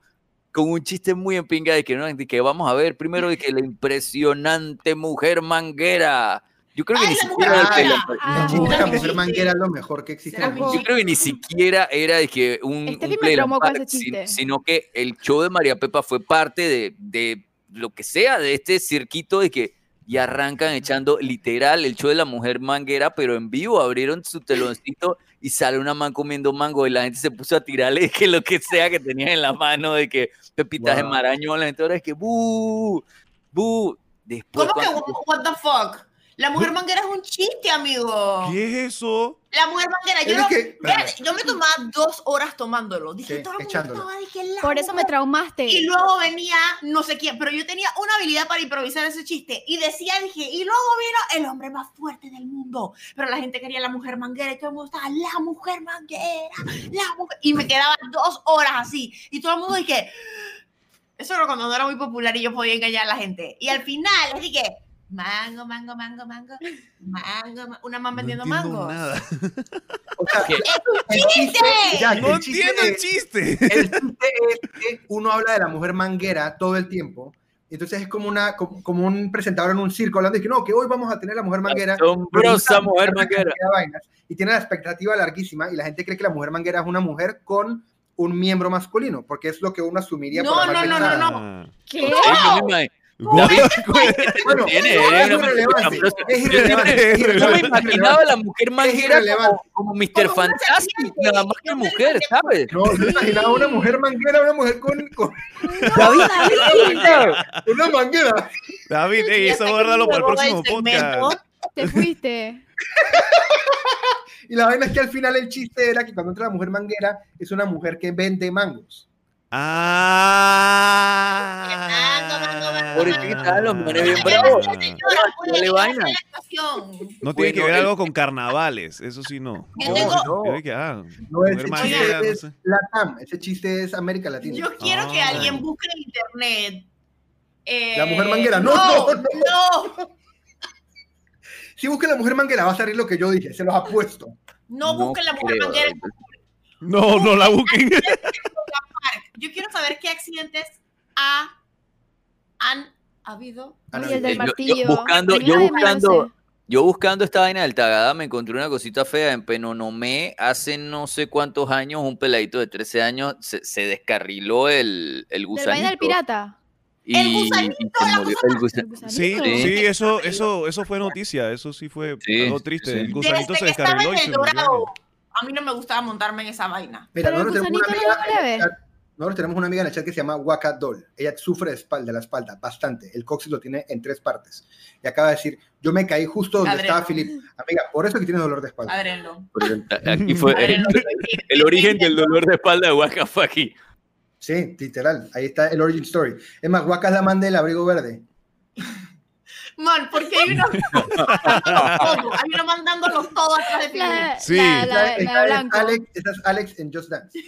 con un chiste muy en pinga de que, ¿no? de que vamos a ver primero de que la impresionante mujer manguera Yo creo que Ay, ni la mujer siquiera era chiste de la mujer manguera es lo mejor que existe en el Será mundo. Yo creo que ni siquiera era de que un, Este un con Park, ese sin- chiste. sino que el show de María Pepa fue parte de, de lo que sea, de este circuito de que y arrancan echando literal el show de la mujer manguera, pero en vivo abrieron su teloncito y sale una man comiendo mango y la gente se puso a tirarle *laughs* que lo que sea que tenían en la mano, de que pepitas de Wow. marañón, la gente ahora es que bu, bu. Después, ¿Cómo que what the fuck? La mujer manguera es un chiste, amigo. ¿Qué es eso? La mujer manguera, yo, que- me tomaba dos horas tomándolo. Dije, todo el mundo echándolo. estaba, dije, la Por eso me traumaste. Y luego venía no sé quién, pero yo tenía una habilidad para improvisar ese chiste. Y decía, dije, y luego vino el hombre más fuerte del mundo. Pero la gente quería la mujer manguera y todo el mundo estaba, la mujer manguera, la mujer. Y me quedaba dos horas así. Y todo el mundo dije, eso era cuando no era muy popular y yo podía engañar a la gente. Y al final, que, mango, mango, mango, mango, mango, ma- una man vendiendo no mangos. nada. O sea, ¿Qué? el chiste, ya, No el chiste entiendo el es- chiste. El chiste es que uno habla de la mujer manguera todo el tiempo. Entonces es como, una, como, como un presentador en un circo hablando de que no, que hoy vamos a tener la mujer manguera. Asombrosa mujer de manguera. vainas, y tiene la expectativa larguísima y la gente cree que la mujer manguera es una mujer con un miembro masculino, porque es lo que uno asumiría No, por no, no, no, no. Ah. ¿Qué? Sí, yo me Bueno, tiene, es irrelevante, Yo imaginaba a la mujer manguera como, como Mr. Fantastic, nada más que mujer, ¿sabes? No, yo imaginaba una mujer manguera, una mujer con, con David, una manguera. David, ey, Y eso guárdalo para el próximo podcast. Te fuiste. *laughs* Y la vaina es que al final el chiste era que cuando entra la mujer manguera es una mujer que vende mangos. Ah. Por eso que los manes bien bravos. vaina. actuación. No tiene que ver el- algo con carnavales, eso sí no. No, tengo- no. Que, ah, No, ese chiste manguera, no es sé. Latam, ese chiste es América Latina. Yo quiero que Ah. alguien busque en internet. eh, La mujer manguera, no, no, no, no, Si busca la mujer manguera va a salir lo que yo dije, se los apuesto. no busquen la mujer creo, manguera. No, no la busquen. *laughs* Yo quiero saber qué accidentes ha, han habido. Ana, Y el del Yo- yo martillo. buscando- yo me lo buscando-. Yo buscando esta vaina del Tagada me encontré una cosita fea en Penonomé hace no sé cuántos años, un peladito de 13 años se, se descarriló el, el gusanito. vaina del pirata. y, El gusanito, y se la murió cosa el gusa- El gusanito. Sí, Sí. sí, eso, eso, eso fue noticia, eso sí fue Sí, algo triste. sí. El gusanito Desde se que estaba descarriló en y el se murió. dorado, a mí no me gustaba montarme en esa vaina. Pero el gusanito no lo leve. Nosotros tenemos una amiga en el chat que se llama Waka Doll. Ella sufre de, espalda, de la espalda bastante. El coxis lo tiene en tres partes. Y acaba de decir, yo me caí justo donde estaba Filip. Amiga, por eso que tienes dolor de espalda. Adrenlo. Aquí fue el, el origen del dolor de espalda de Waka fue aquí. Sí, literal. Ahí está el origin story. Es más, Waka es la man del abrigo verde. Man, porque hay uno *laughs* mandándolos todos, hay uno mandándolos todos atrás de Sí. la, la, la blanco. Alex, esa es Alex en Just Dance.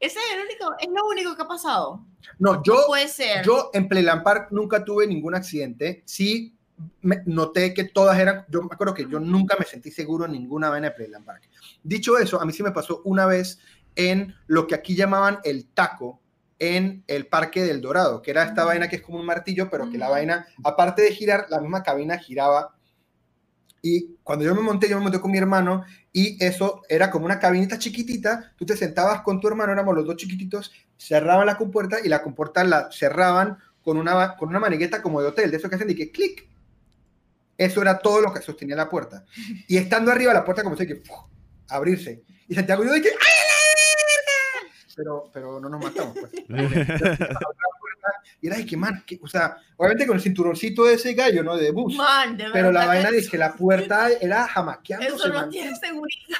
Ese es el único, es lo único que ha pasado. No, yo, Puede ser. yo en Playland Park nunca tuve ningún accidente. Sí me- noté que todas eran, yo me acuerdo que yo nunca me sentí seguro en ninguna vaina de Playland Park. Dicho eso, a mí sí me pasó una vez en lo que aquí llamaban el taco en el Parque del Dorado, que era esta vaina que es como un martillo, pero que la vaina, aparte de girar, la misma cabina giraba. Y cuando yo me monté, yo me monté con mi hermano y eso era como una cabinita chiquitita, tú te sentabas con tu hermano, éramos los dos chiquititos, cerraban la compuerta y la compuerta la cerraban con una, con una manigueta como de hotel, de eso que hacen y que clic. Eso era todo lo que sostenía la puerta. Y estando arriba la puerta como que ¡fuf! abrirse. Y Santiago y yo dije, ¡ay! Pero, pero no nos matamos, pues. *laughs* *laughs* Y era, ay, qué man, o sea, obviamente con el cinturoncito de ese gallo, ¿no? De bus. Man, de Pero la vaina es que la puerta era jamaqueándose. Eso no man. tiene seguridad. *laughs*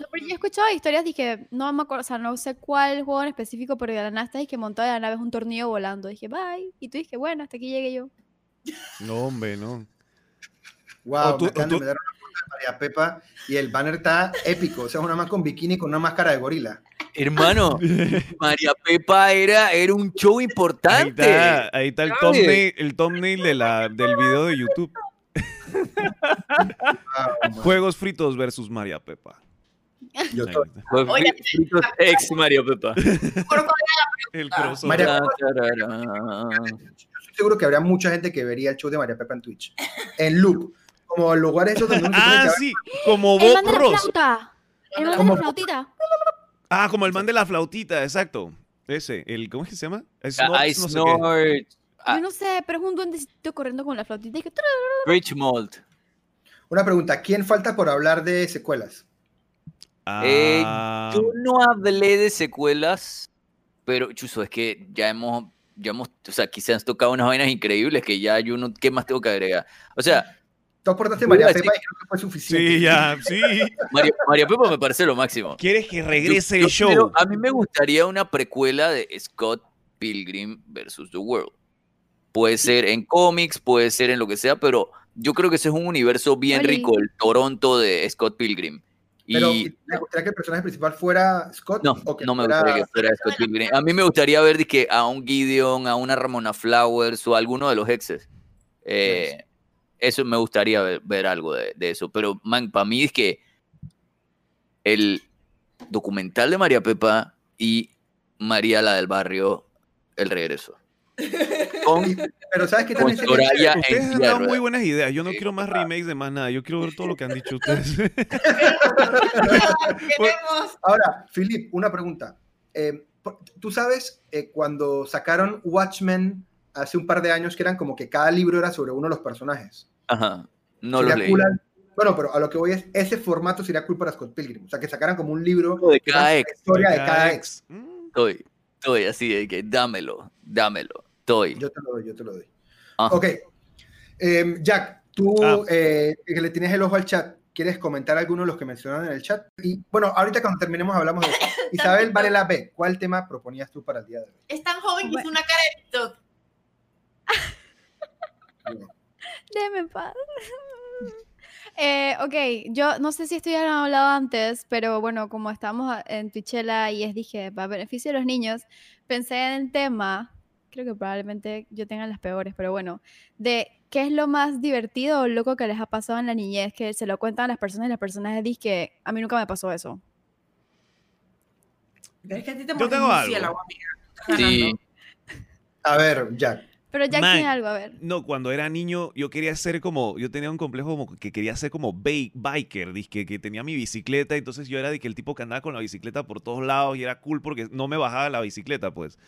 No, pero yo he escuchado historias dije, no me acuerdo, o sea, no sé cuál juego en específico, pero de la está que montó de la nave es un tornillo volando. Dije, bye. Y tú dije, bueno, hasta aquí llegué yo. No, hombre, no. Wow, O tú- o tú- María Pepa y el banner está épico. O sea, una más con bikini con una máscara de gorila. Hermano, *laughs* María Pepa era, era un show Ahí importante. está, ahí está el thumbnail, el thumbnail de la, del video de YouTube. *laughs* Man. Juegos fritos versus María Pepa. Yo. Fue Oye, fritos ex María Pepa. *laughs* El Ah. crossover. María- Tararán. Estoy seguro que habría mucha gente que vería el show de María Pepa en Twitch. En loop. Como lugares esos donde Ah, sí, como El Bob man de la. El man de la flautita. Ah, como el man de la flautita, exacto. Ese, el, ¿cómo es que se llama? Ah, I no snort. Ah. Yo no sé, pero es un duendecito corriendo con la flautita. y que- Richmond. Una pregunta, ¿quién falta por hablar de secuelas? Eh, Ah, Yo no hablé de secuelas, pero Chuso, es que ya hemos, ya hemos, o sea, quizás tocado unas vainas increíbles que ya yo no, ¿qué más tengo que agregar? O sea, Tú aportaste María Pepa y creo que fue suficiente. sí, ya, sí. *laughs* María, María Pepa me parece lo máximo. ¿Quieres que regrese Yo- el yo show? quiero- a mí me gustaría una precuela de Scott Pilgrim versus The World. Puede ser en cómics, puede ser en lo que sea, pero yo creo que ese es un universo bien Oli. rico, el Toronto de Scott Pilgrim. Pero, Y ¿te gustaría que el personaje principal fuera Scott? no, o que no me fuera- gustaría que fuera Scott Pilgrim. A mí me gustaría ver dizque, a un Gideon, a una Ramona Flowers o a alguno de los exes. Eh, Eso me gustaría ver, ver algo de, de eso. Pero, man, para mí es que el documental de María Pepa y María la del barrio, el regreso. Con, *laughs* Pero ¿sabes con también Soraya Ustedes en han dado muy buenas ideas. Yo no quiero más remakes de más nada. Yo quiero ver todo lo que han dicho *laughs* ustedes. Queremos. *laughs* Ahora, Philip, una pregunta. Eh, Tú sabes, eh, cuando sacaron Watchmen hace un par de años, que eran como que cada libro era sobre uno de los personajes. Ajá, no lo Sería leí. cool al- Bueno, pero a lo que voy es, ese formato sería cool para Scott Pilgrim. O sea, que sacaran como un libro De cada ex. la historia de cada ex. Mm. Estoy, estoy así de que dámelo, dámelo. Estoy. Yo te lo doy, yo te lo doy. Ajá. Ok. Em, Jack, tú Ah. eh, que le tienes el ojo al chat, ¿quieres comentar alguno de los que mencionaron en el chat? Y bueno, ahorita cuando terminemos hablamos de eso. *coughs* Isabel Varela B, ¿cuál tema proponías tú para el día de hoy? Es tan joven que Bueno. hizo una cara de TikTok. Déjeme en paz. Eh, ok, yo no sé si esto ya lo han hablado antes, pero bueno, como estamos en Twitchella y es dije, para beneficio de los niños, pensé en el tema, creo que probablemente yo tenga las peores, pero bueno, de qué es lo más divertido o loco que les ha pasado en la niñez, que se lo cuentan a las personas y las personas dicen que a mí nunca me pasó eso. Pero es que a ti te Yo tengo algo. Estás Sí. A ver, Jack. Pero ya Man. tiene algo, a ver. No, cuando era niño yo quería ser como, yo tenía un complejo como que quería ser como biker, dizque, que tenía mi bicicleta, entonces yo era de que el tipo que andaba con la bicicleta por todos lados y era cool porque no me bajaba la bicicleta, pues.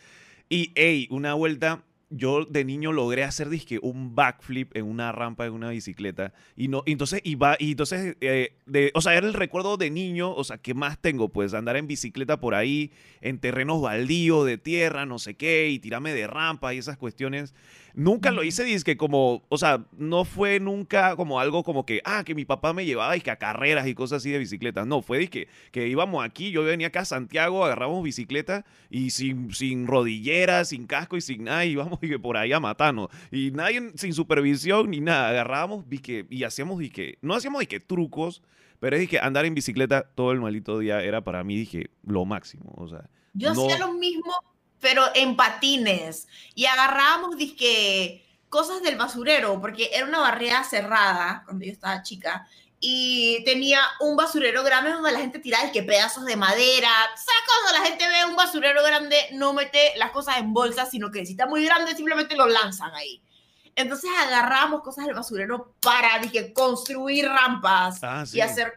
Y, hey, una vuelta, yo de niño logré hacer, dizque, un backflip en una rampa de una bicicleta. Y no, y entonces, iba, y entonces, eh, de, o sea, era el recuerdo de niño, o sea, que más tengo, pues, andar en bicicleta por ahí, en terrenos baldíos, de tierra, no sé qué, y tirarme de rampa y esas cuestiones. Nunca lo hice, que como, o sea, no fue nunca como algo como que, ah, que mi papá me llevaba que a carreras y cosas así de bicicletas. No, fue que que íbamos aquí, yo venía acá a Santiago, agarramos bicicleta y sin, sin rodilleras, sin casco y sin nada, *laughs* íbamos que por ahí a matarnos. Y nadie sin supervisión ni nada, agarrábamos que y hacíamos que no hacíamos que trucos, pero es que andar en bicicleta todo el maldito día era para mí, dije, lo máximo. O sea, Yo No. hacía lo mismo, pero en patines. Y agarrábamos, disque, cosas del basurero, porque era una barriada cerrada cuando yo estaba chica. Y tenía un basurero grande donde la gente tiraba que pedazos de madera. ¿Sabes cuando la gente ve un basurero grande, no mete las cosas en bolsas, sino que si está muy grande, simplemente lo lanzan ahí? Entonces agarramos cosas del basurero para dije, construir rampas Ah, sí. y hacer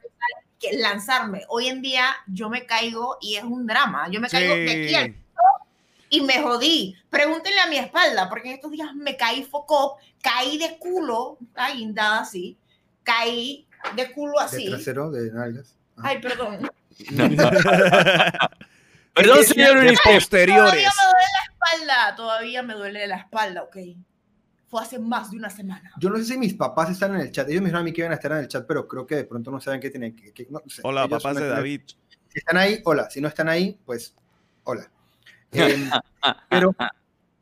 que lanzarme. Hoy en día yo me caigo y es un drama. Yo me caigo de aquí al Sí. Y me jodí. Pregúntenle a mi espalda, porque en estos días me caí foco, caí de culo, estaba guindada así, caí de culo De así. trasero, de nalgas. Ajá. Ay, perdón. *laughs* Perdón, ¿Qué- señor de Unicef. Todavía posteriores. me duele la espalda, todavía me duele la espalda, ok. Fue hace más de una semana. Yo no sé si mis papás están en el chat. Ellos me dijeron a mí que iban a estar en el chat, pero creo que de pronto no saben qué tienen que. que- no sé. Hola, Ellos papás de David. Si están ahí, hola. Si no están ahí, pues hola. Em, *laughs* pero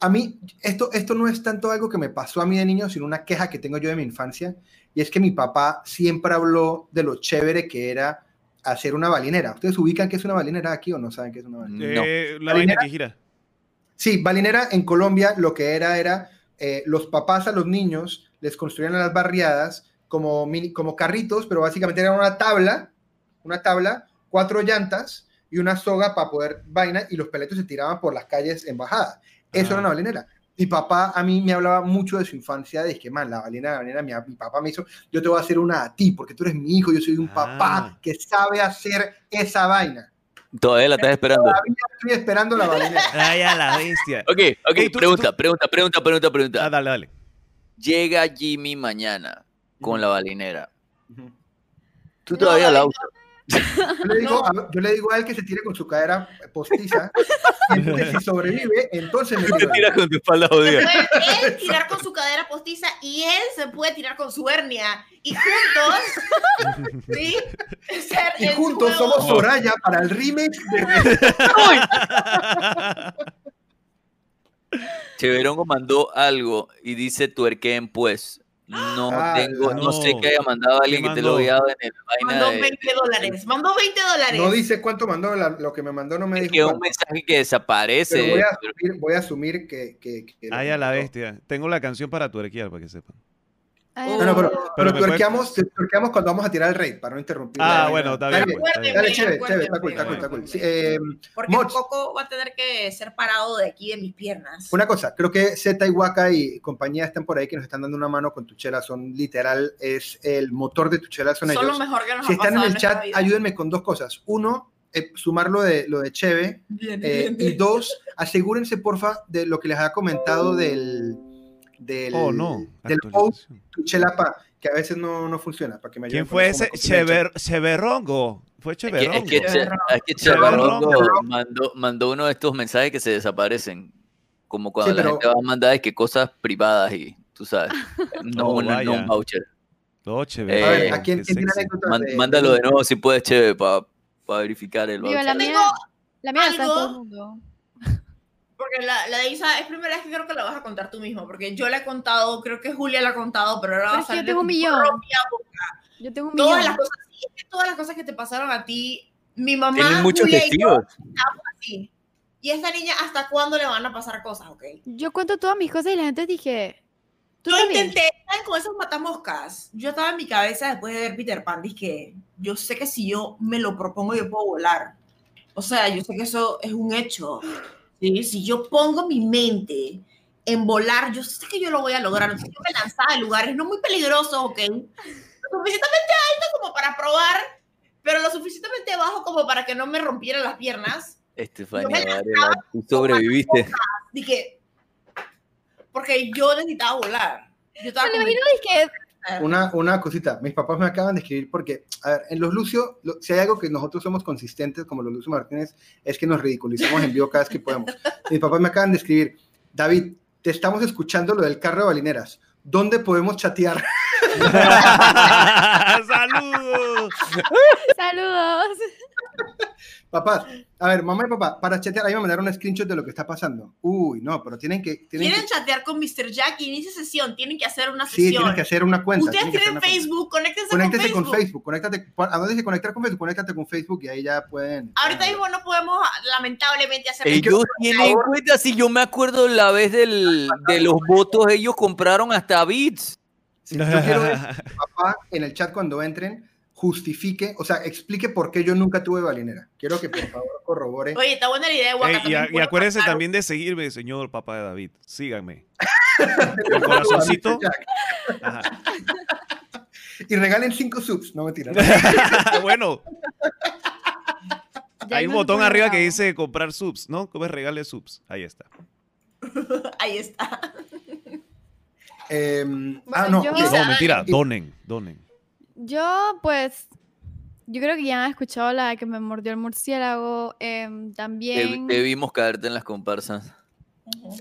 a mí, esto, esto no es tanto algo que me pasó a mí de niño, sino una queja que tengo yo de mi infancia. Y es que mi papá siempre habló de lo chévere que era hacer una balinera. ¿Ustedes ubican qué es una balinera aquí o no saben qué es una balinera? No. Eh, la vaina que gira. Sí, balinera en Colombia lo que era era eh, los papás a los niños les construían a las barriadas como, mini- como carritos, pero básicamente era una tabla, una tabla, cuatro llantas y una soga para poder vaina y los peletos se tiraban por las calles en bajada. Eso Ah. era una balinera. Mi papá a mí me hablaba mucho de su infancia, de que, man, la balena, la balena, mi, mi papá me hizo, yo te voy a hacer una a ti, porque tú eres mi hijo, yo soy un Ah. papá que sabe hacer esa vaina. Todavía la estás esperando. Todavía estoy esperando la balinera. Ay, *laughs* a la bestia. Ok, ok, tú- pregunta, tú- pregunta, pregunta, pregunta, Ah, pregunta. dale, dale. Llega Jimmy mañana con la balinera. Tú No, todavía la usas. Yo le, digo, a, yo le digo a él que se tire con su cadera postiza, y entonces *laughs* si sobrevive, entonces me tiras con tu espalda jodida. puede él tirar con su cadera postiza y él se puede tirar con su hernia. Y juntos, *laughs* ¿sí? Ser Y juntos juego- somos Soraya para el remake de *laughs* Cheverongo mandó algo y dice tuerquen pues. No Ah, tengo, no. no. sé que haya mandado a alguien ¿Qué que te lo haya dado en el vaina Mandó de- 20 dólares. Mandó 20 dólares. No dice cuánto mandó, la- lo que me mandó no me Es dijo que un cuánto. mensaje que desaparece. Pero voy a asumir, voy a asumir que... que, que lo Ay, a la bestia. Tengo la canción para tuerquear, para que sepan. Ay, No, no, pero, Pero pero puede- tuerqueamos, cuando vamos a tirar el raid, para no interrumpir. Ah, Dale, bueno, dale. está bien. Dale, Acuérdeme, chévere, chévere, está cool, está cool, está cool. Sí, eh, Porque Mods. poco va a tener que ser parado de aquí de mis piernas. Una cosa, creo que Z y Waka y compañía están por ahí que nos están dando una mano con tu chela, son literal, es el motor de tu chela, son, Son lo ellos. mejor que nos Si ha están en el chat, vida. ayúdenme con dos cosas. Uno, eh, sumar lo de, lo de Cheve. Bien, eh, bien, y bien. dos, asegúrense, porfa, de lo que les ha comentado del, del, Oh, no. del post actualización. tu chela pa, que a veces no, no funciona. Para que me ¿Quién fue ese? Chever, Cheverrongo. Fue Es que, Cheverrongo. es que, Che- es que Cheverrongo. Cheverrongo mandó, mandó uno de estos mensajes que se desaparecen. Como cuando Sí, la pero- gente va a mandar es que cosas privadas y tú sabes. *laughs* No, Oh, una- no un voucher. No, Eh, Cheverrongo. A ver, ¿a quién, qué quién tiene sexy. anécdotas Man- de- mándalo de nuevo si puedes, Cheve, para verificar el Digo, voucher. la mía, la mía la sabe algo- todo el mundo. Porque la, la de Isa es primera vez que creo que la vas a contar tú mismo. Porque yo la he contado, creo que Julia la ha contado, pero ahora va Pero a es que yo salir tengo un millón. propia Yo tengo un Todas millón. las cosas, sí, es que todas las cosas que te pasaron a ti, mi mamá, Tienen muchos Julia y yo testigos. estamos así. Y esta niña, ¿hasta cuándo le van a pasar cosas, ok? Yo cuento todas mis cosas y la gente dije, ¿tú Yo también? intenté, ¿saben? Con esos matamoscas, yo estaba en mi cabeza después de ver Peter Pan, dije, yo sé que si yo me lo propongo, yo puedo volar. O sea, yo sé que eso es un hecho. ¿Sí? Si yo pongo mi mente en volar, yo sé que yo lo voy a lograr. Entonces, yo me lanzaba de lugares no muy peligrosos, ¿ok? Lo suficientemente alto como para probar, pero lo suficientemente bajo como para que no me rompieran las piernas. Varela, tú sobreviviste. Dije, porque yo necesitaba volar. Yo estaba Me imagino dije, Una, una cosita, mis papás me acaban de escribir porque, a ver, en los Lucio, lo- si hay algo que nosotros somos consistentes como los Lucio Martínez, es que nos ridiculizamos en vivo cada vez que podemos. *laughs* Mis papás me acaban de escribir, David, te estamos escuchando lo del carro de balineras. ¿Dónde podemos chatear? *laughs* *laughs* ¡Saludos! saludos. Papás, a ver, mamá y papá, para chatear, ahí me mandaron un screenshot de lo que está pasando. Uy, no, pero tienen que... Tienen Quieren que chatear con Mr. Jack, inicia sesión, tienen que hacer una sí, sesión. tienes que hacer una cuenta. Ustedes tienen tienen. Facebook, conéctense con con Facebook. Facebook, conéctate, ¿a dónde dice conectar con Facebook? Conéctate con Facebook y ahí ya pueden... Ahorita mismo no podemos, lamentablemente, hacer Ellos tienen cuenta, si yo me acuerdo la vez del, de los votos, ellos compraron hasta bits. Sí, *laughs* yo quiero ver que mi papá en el chat cuando entren justifique, o sea, explique por qué yo nunca tuve balinera. Quiero que por favor *laughs* corrobore. Oye, está buena la idea de Waka Ey, y, y acuérdense pasar. también de seguirme, señor papá de David. Síganme. *laughs* El corazoncito. Ajá. Y regalen cinco subs, no mentira. *laughs* bueno, Ya hay un botón arriba que dice comprar subs, ¿no? ¿Cómo es regale subs? Ahí está. Ahí está. Em, ah, Bueno, no, yo-. No, mentira, Y- donen, donen. Yo, pues, yo creo que ya han escuchado la de que me mordió el murciélago. em, también. te vimos caerte en las comparsas.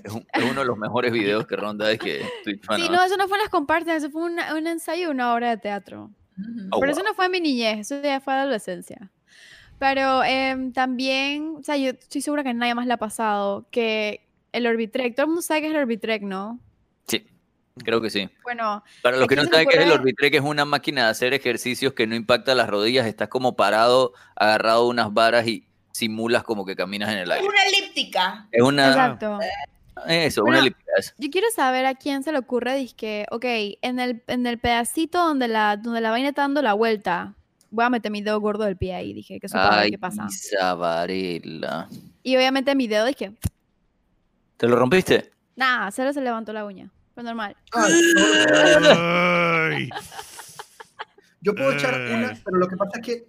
Es, un- es uno de los mejores videos que ronda es que Twitch *laughs* fan, Sí, ¿no? no, eso no fue en las compartas, eso fue una- un ensayo de una obra de teatro. Oh, Pero eso no fue en mi niñez, eso ya fue adolescencia. Pero em, también, o sea, yo estoy segura que nadie más le ha pasado que el Orbitrek, todo el mundo sabe que es el Orbitrek, ¿no? Creo que sí. Bueno, Para los ¿A que no saben qué es el? Orbitrek, es una máquina de hacer ejercicios que no impacta las rodillas, estás como parado, agarrado a unas varas y simulas como que caminas en el Es aire. una elíptica. Es una... exacto. Eso, Bueno, una elíptica. eso. Yo quiero saber a quién se le ocurre, que ok, en el, en el pedacito donde la, donde la vaina está dando la vuelta, voy a meter mi dedo gordo del pie ahí. Dije, que eso Ay, qué pasa. Y obviamente mi dedo dije, ¿Te lo rompiste? nada, solo se levantó la uña. Fue normal. Ay. Yo puedo echar una, pero lo que pasa es que.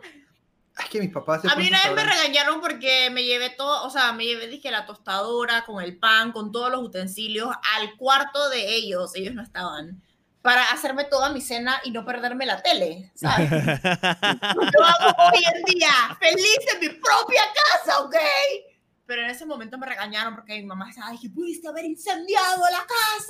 Es que mis papás. A mí una vez me regañaron porque me llevé todo, o sea, me llevé, dije, la tostadora con el pan, con todos los utensilios al cuarto de ellos, ellos no estaban, para hacerme toda mi cena y no perderme la tele, ¿sabes? *laughs* Yo hago hoy en día feliz en mi propia casa, ¿ok? Pero en ese momento me regañaron porque mi mamá estaba, dije, pudiste haber incendiado la casa.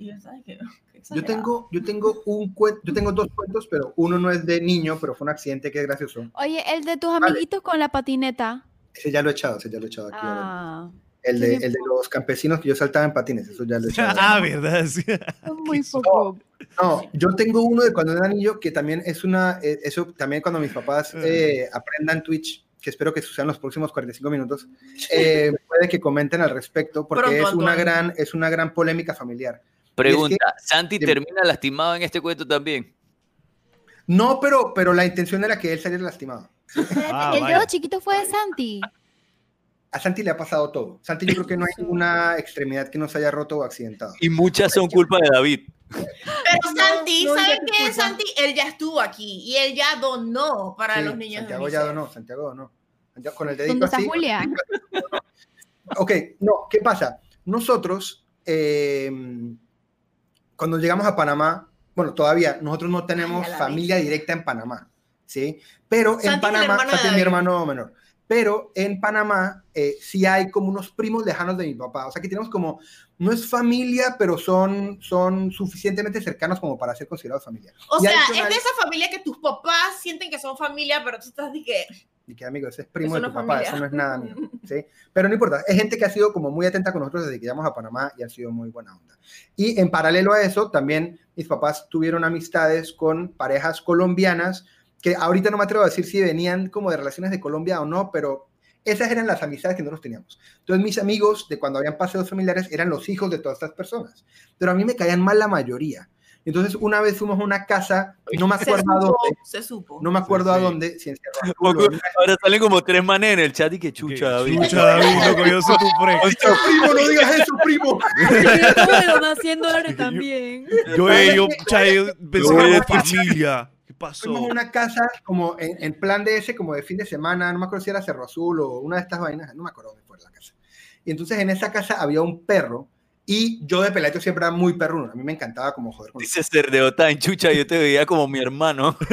Y yo, ¿sabes qué? *laughs* Qué Yo tengo, yo tengo un cuento, yo tengo dos cuentos, pero uno no es de niño, pero fue un accidente que es gracioso. Oye, el de tus Vale. amiguitos con la patineta. Ese ya lo he echado, ese ya lo he echado aquí. Ah, el, de, el de los campesinos que yo saltaba en patines, eso ya lo he *laughs* echado. ah, ¿verdad? *laughs* Sí. muy poco. No, yo tengo uno de cuando era niño que también es una, eh, eso también cuando mis papás eh, aprendan Twitch, que espero que sucedan los próximos 45 minutos, eh, puede que comenten al respecto, porque Pronto, es una gran, es una gran polémica familiar. Pregunta, ¿Santi termina lastimado en este cuento también? No, pero, pero la intención era que él saliera lastimado. Ah, el dedo chiquito fue de Santi. A Santi le ha pasado todo. Santi yo creo que no hay ninguna extremidad que no se haya roto o accidentado. Y muchas son culpa de David. Pero No, Santi, no, ¿saben te qué? Santi, él ya estuvo aquí y él ya donó para Sí, los niños Santiago de ya donó, Santiago donó. Santiago Con el dedito ¿Dónde está así. Julia? Ok, no, ¿qué pasa? Nosotros, eh, cuando llegamos a Panamá, bueno, todavía nosotros no tenemos Ay, familia directa en Panamá, ¿sí? Pero Santi en Panamá, es mi hermano menor, pero en Panamá eh, sí hay como unos primos lejanos de mi papá, o sea que tenemos como, no es familia, pero son, son suficientemente cercanos como para ser considerados familia. O Y sea, adicional- es de esa familia que tus papás sienten que son familia, pero tú estás de que... Y que amigo, ese es primo Eso de tu papá, familia. eso no es nada mío, *laughs* ¿sí? Pero no importa, es gente que ha sido como muy atenta con nosotros desde que llegamos a Panamá y ha sido muy buena onda. Y en paralelo a eso, también mis papás tuvieron amistades con parejas colombianas, que ahorita no me atrevo a decir si venían como de relaciones de Colombia o no, pero esas eran las amistades que nosotros teníamos. Entonces mis amigos de cuando habían paseos familiares eran los hijos de todas estas personas, pero a mí me caían mal la mayoría. Entonces una vez fuimos a una casa, no me Se acuerdo a supo, dónde, se supo. no me acuerdo a sí. dónde, si en Ahora salen como tres manes en el chat y que chucha, David. Chucha, David, loco, yo soy tu pre. primo, no digas eso, primo. *laughs* Yo me 100 dólares también. Yo, eh, yo, yo pensé que era familia. ¿Qué pasó? Fuimos a una casa como en, en plan de ese, como de fin de semana, no me acuerdo si era Cerro Azul o una de estas vainas, no me acuerdo dónde fue la casa. Y entonces en esa casa había un perro y yo de peladito siempre era muy perruno, a mí me encantaba como joder con Dice ser de Otán, chucha, yo te veía como mi hermano. *laughs*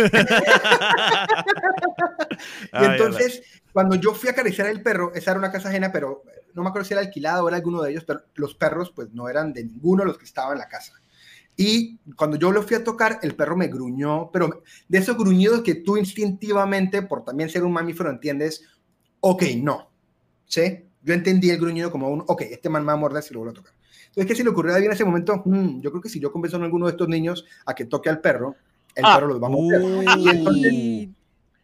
Y entonces, cuando yo fui a acariciar el perro, esa era una casa ajena, pero no me acuerdo si era alquilada o era alguno de ellos, pero los perros pues no eran de ninguno de los que estaban en la casa. Y cuando yo lo fui a tocar, el perro me gruñó, pero de esos gruñidos que tú instintivamente, por también ser un mamífero, entiendes, ok, no. ¿Sí? Yo entendí el gruñido como un, ok, este man me va a morder si lo vuelvo a tocar. Entonces, ¿qué se le ocurrió a David en ese momento? "Mm, yo creo que si yo convenzo a alguno de estos niños a que toque al perro, el Ah. perro los va a morder. Y entonces, Ay,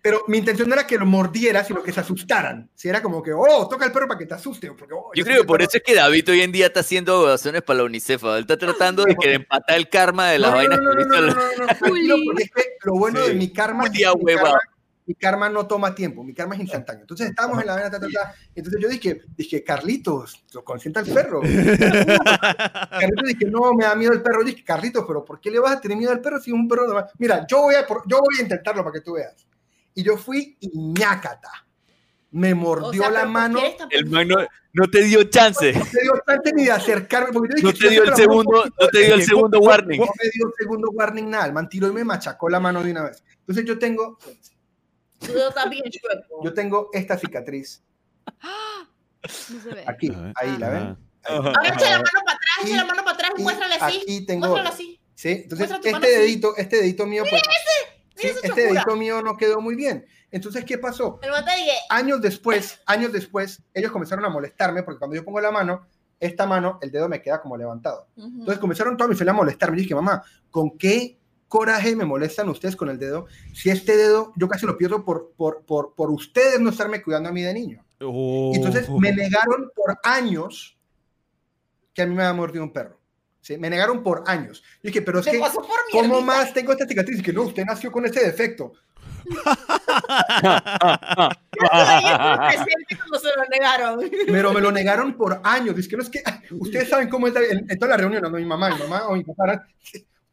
pero mi intención no era que lo mordiera, sino que se asustaran. Si era como que, oh, toca el perro para que te asuste. Porque, oh, Yo creo que por eso es que David hoy en día está haciendo donaciones para la UNICEF. Él está tratando de que de empatar el karma de las No, vainas no, que no, le hizo no, lo bueno de mi karma, Un día mi karma no toma tiempo, mi karma es instantáneo. Entonces estábamos en la vaina, ta, ta, ta, y entonces yo dije, dije, Carlitos, lo consienta el perro. *laughs* Carlitos dije, no, me da miedo el perro. Yo dije, Carlitos, pero ¿por qué le vas a tener miedo al perro si es un perro normal? Mira, yo voy a, yo voy a intentarlo para que tú veas. Y yo fui y ñácata. Me O mordió sea, la pero ¿por mano. El man no, no te dio chance. No me dio chance ni de acercarme. Porque yo dije, No te dio el segundo, no te dio el segundo warning. No me dio segundo warning nada. El man tiró y me machacó la mano de una vez. Entonces yo tengo, Tu dedo está bien chueco. yo tengo esta cicatriz no se ve. aquí, ahí, ¿la ven? Ahora echa la mano para atrás, echa la mano para atrás, y muéstrale así. aquí tengo Muéstrale así. ¿Sí? Entonces este dedito, este dedito mío, pues, sí, mira esa este dedito mío no quedó muy bien. Entonces, ¿qué pasó? Años después, años después, ellos comenzaron a molestarme porque cuando yo pongo la mano, esta mano, el dedo me queda como levantado. Entonces comenzaron toda mi familia a molestarme. Yo dije, mamá, ¿con qué coraje me molestan ustedes con el dedo? Si este dedo yo casi lo pierdo por, por, por, por ustedes no estarme cuidando a mí de niño. Oh. Entonces me negaron por años que a mí me había mordido un perro. ¿sí? Me negaron por años. Yo dije, pero es que, ¿cómo más tengo esta cicatriz? Y que no, usted nació con este defecto. *laughs* Pero me lo negaron por años. Dice que no es que, ustedes saben cómo es en, en toda la reunión, no, mi mamá, mi mamá o mi papá,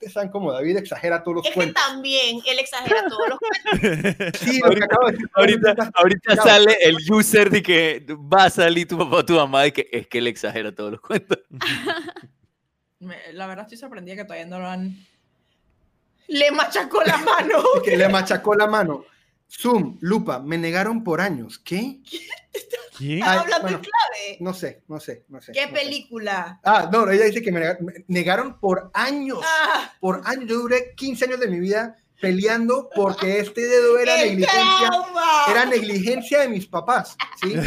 ustedes saben cómo David exagera todos los Es que cuentos. también él exagera todos los cuentos. *laughs* Sí, lo que acabo de decir. Ahorita, ahorita sale el user de que va a salir tu papá o tu mamá y que es que él exagera todos los cuentos. *laughs* La verdad estoy sorprendida que todavía no lo han... Le machacó la mano. *laughs* que le machacó la mano. Zoom, lupa, me negaron por años. ¿Qué? ¿Qué? Ay, hablando bueno, en clave. No sé, no sé, no sé. ¿Qué no sé. película? Ah, no, ella dice que me negaron, me negaron por años. Ah, Por años. Yo duré 15 años de mi vida peleando porque este dedo era ¡Qué negligencia. trauma! Era negligencia de mis papás, ¿sí? No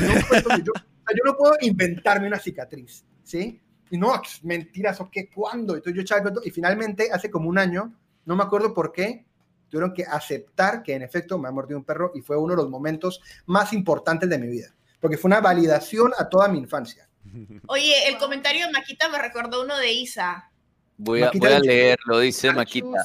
yo, yo no puedo inventarme una cicatriz, ¿sí? Y no, mentiras, ¿o qué? ¿Cuándo? Entonces yo echaba el cuento y finalmente, hace como un año, no me acuerdo por qué, tuvieron que aceptar que en efecto me ha mordido un perro y fue uno de los momentos más importantes de mi vida, porque fue una validación a toda mi infancia. Oye, el comentario de Maquita me recordó uno de Isa. Voy a, voy leerlo, dice Maquita.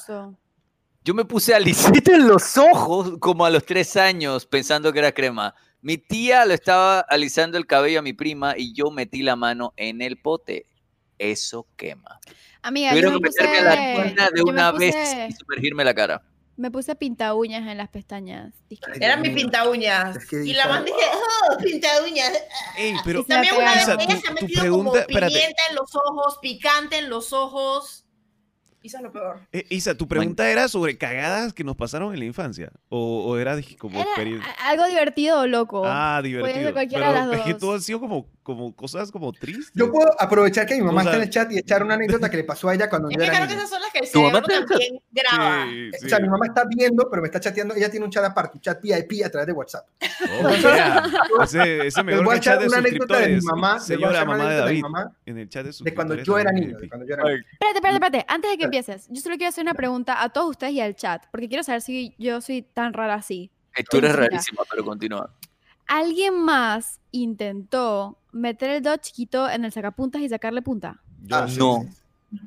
Yo me puse alisita en los ojos como a los tres años pensando que era crema. Mi tía lo estaba alisando el cabello a mi prima y yo metí la mano en el pote. Eso quema. Amiga, yo Tuvieron me que meterme a la puse, tina de yo una vez puse- y sumergirme la cara. Me puse pinta uñas en las pestañas. Dije, Ay, Era mi pinta uñas. Es que y la man dije, oh, pinta uñas. Ey, pero la También una vez ella se ha metido pregunta- como espérate. pimienta en los ojos, picante en los ojos. Isa es lo peor. Eh, Isa, tu pregunta era sobre cagadas que nos pasaron en la infancia. ¿O, o era como Era algo divertido o loco. Ah, ser divertido. cualquiera de Pero las es que dos. todo han sido como, como cosas como tristes. Yo puedo aprovechar que mi mamá O sea- está en el chat y echar una anécdota que le pasó a ella cuando Es yo que era creo que esas son las que el ¿Tu mamá cerebro también graba. Sí, O sea, mi mamá está viendo, pero me está chateando. Ella tiene un chat aparte, un chat VIP a través de WhatsApp. Oh, mira, *laughs* ese, ese mejor voy a echar de una anécdota de mi mamá. Señora mamá de David. mi mamá En el chat de de cuando yo era niño. de VIP. cuando yo era niño. Espérate, espérate, espérate. Antes de que empieces, yo solo quiero hacer una pregunta a todos ustedes y al chat, porque quiero saber si yo soy tan rara así. Tú eres rarísima, pero continúa. ¿Alguien más intentó meter el dedo chiquito en el sacapuntas y sacarle punta? Yo Ah, sí, no.